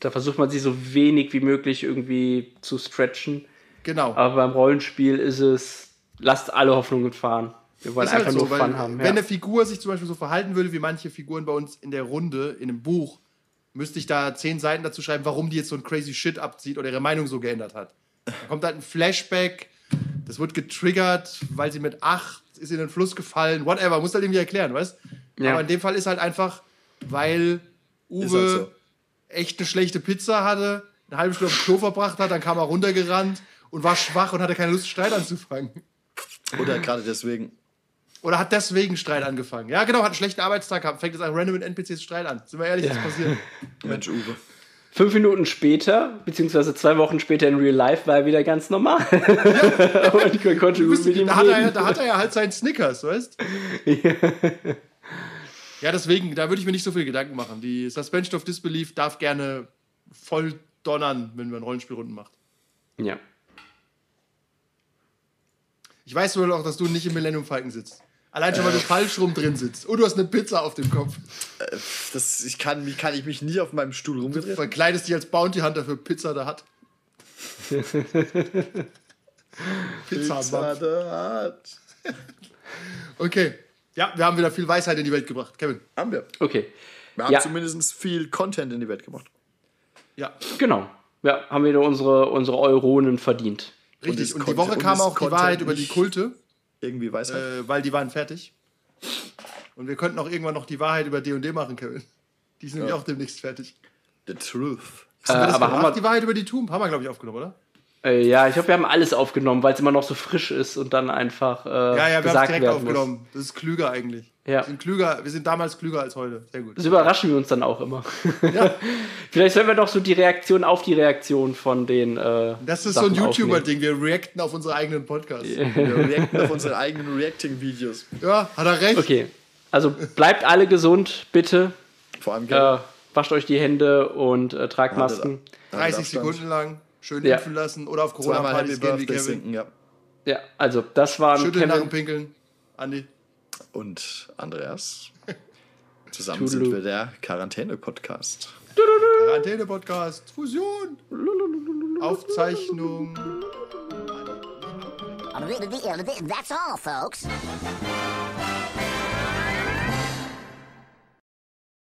Da versucht man sie so wenig wie möglich irgendwie zu stretchen. Genau. Aber beim Rollenspiel ist es, lasst alle Hoffnungen fahren. Wir wollen ist halt einfach nur weil Fun haben. Wenn Ja. eine Figur sich zum Beispiel so verhalten würde, wie manche Figuren bei uns in der Runde, in einem Buch, müsste ich da zehn Seiten dazu schreiben, warum die jetzt so ein crazy Shit abzieht oder ihre Meinung so geändert hat. Da kommt halt ein Flashback, das wird getriggert, weil sie mit acht ist in den Fluss gefallen, whatever, muss halt irgendwie erklären, weißt Ja. Aber in dem Fall ist halt einfach, weil Uwe halt so. echt eine schlechte Pizza hatte, eine halbe Stunde auf dem Klo verbracht hat, dann kam er runtergerannt und war schwach und hatte keine Lust, Streit anzufangen. Oder gerade deswegen. Oder hat deswegen Streit angefangen. Ja, genau, hat einen schlechten Arbeitstag gehabt. Fängt jetzt an random mit NPCs Streit an. Sind wir ehrlich, was passiert? Mensch, Uwe. Fünf Minuten später, beziehungsweise zwei Wochen später in Real Life, war er wieder ganz normal. Und ich konnte gut mit ihm da, hat er, da hat er ja halt seinen Snickers, weißt Ja, deswegen, da würde ich mir nicht so viel Gedanken machen. Die Suspension of Disbelief darf gerne voll donnern, wenn man Rollenspielrunden macht. Ja. Ich weiß wohl auch, dass du nicht im Millennium Falcon sitzt. Allein schon, weil du falsch rum drin sitzt. Und du hast eine Pizza auf dem Kopf. Das, ich kann, wie kann ich mich nie auf meinem Stuhl Du rumgedreht? verkleidest dich als Bounty Hunter für Pizza da hat. Pizza, Mann. da hat. Okay. Ja, wir haben wieder viel Weisheit in die Welt gebracht. Kevin. Haben wir. Okay. Wir haben Ja. zumindest viel Content in die Welt gemacht. Ja, Genau. Ja, haben wir unsere, unsere Euronen verdient. richtig. ist Und, die Woche und kam auch die Content Wahrheit über die Kulte, Irgendwie Weisheit. äh, weil die waren fertig. Und wir könnten auch irgendwann noch die Wahrheit über D&D machen, Kevin. Die sind nämlich Ja. auch demnächst fertig. The Truth. Äh, Haben wir das aber haben wir, die Wahrheit über die Tomb? Haben wir, glaube ich, aufgenommen, oder? äh, ja, ich glaube, wir haben alles aufgenommen, weil es immer noch so frisch ist und dann einfach äh, Ja, ja, wir haben es gesagt direkt werden aufgenommen. Das ist klüger eigentlich. Ja. Wir sind klüger, wir sind damals klüger als heute. Sehr gut. Das überraschen wir uns dann auch immer. Ja, Vielleicht sollen wir doch so die Reaktion auf die Reaktion von den. Äh, das ist so Sachen ein aufnehmen. YouTuber-Ding. Wir reacten auf unsere eigenen Podcasts. Wir reacten auf unsere eigenen Reacting-Videos. Ja, hat er recht. Okay. Also bleibt alle gesund, bitte. Vor allem Äh, wascht euch die Hände und äh, tragt Masken. 30 Sekunden lang schön Ja. impfen lassen oder auf Corona-Partys gehen wie Kevin. singen, ja. Ja, also das waren Schütteln nach dem Kevin. Pinkeln. Andi. Und Andreas. Zusammen sind wir der Quarantäne-Podcast. Quarantäne-Podcast. Fusion. Aufzeichnung. That's all, folks.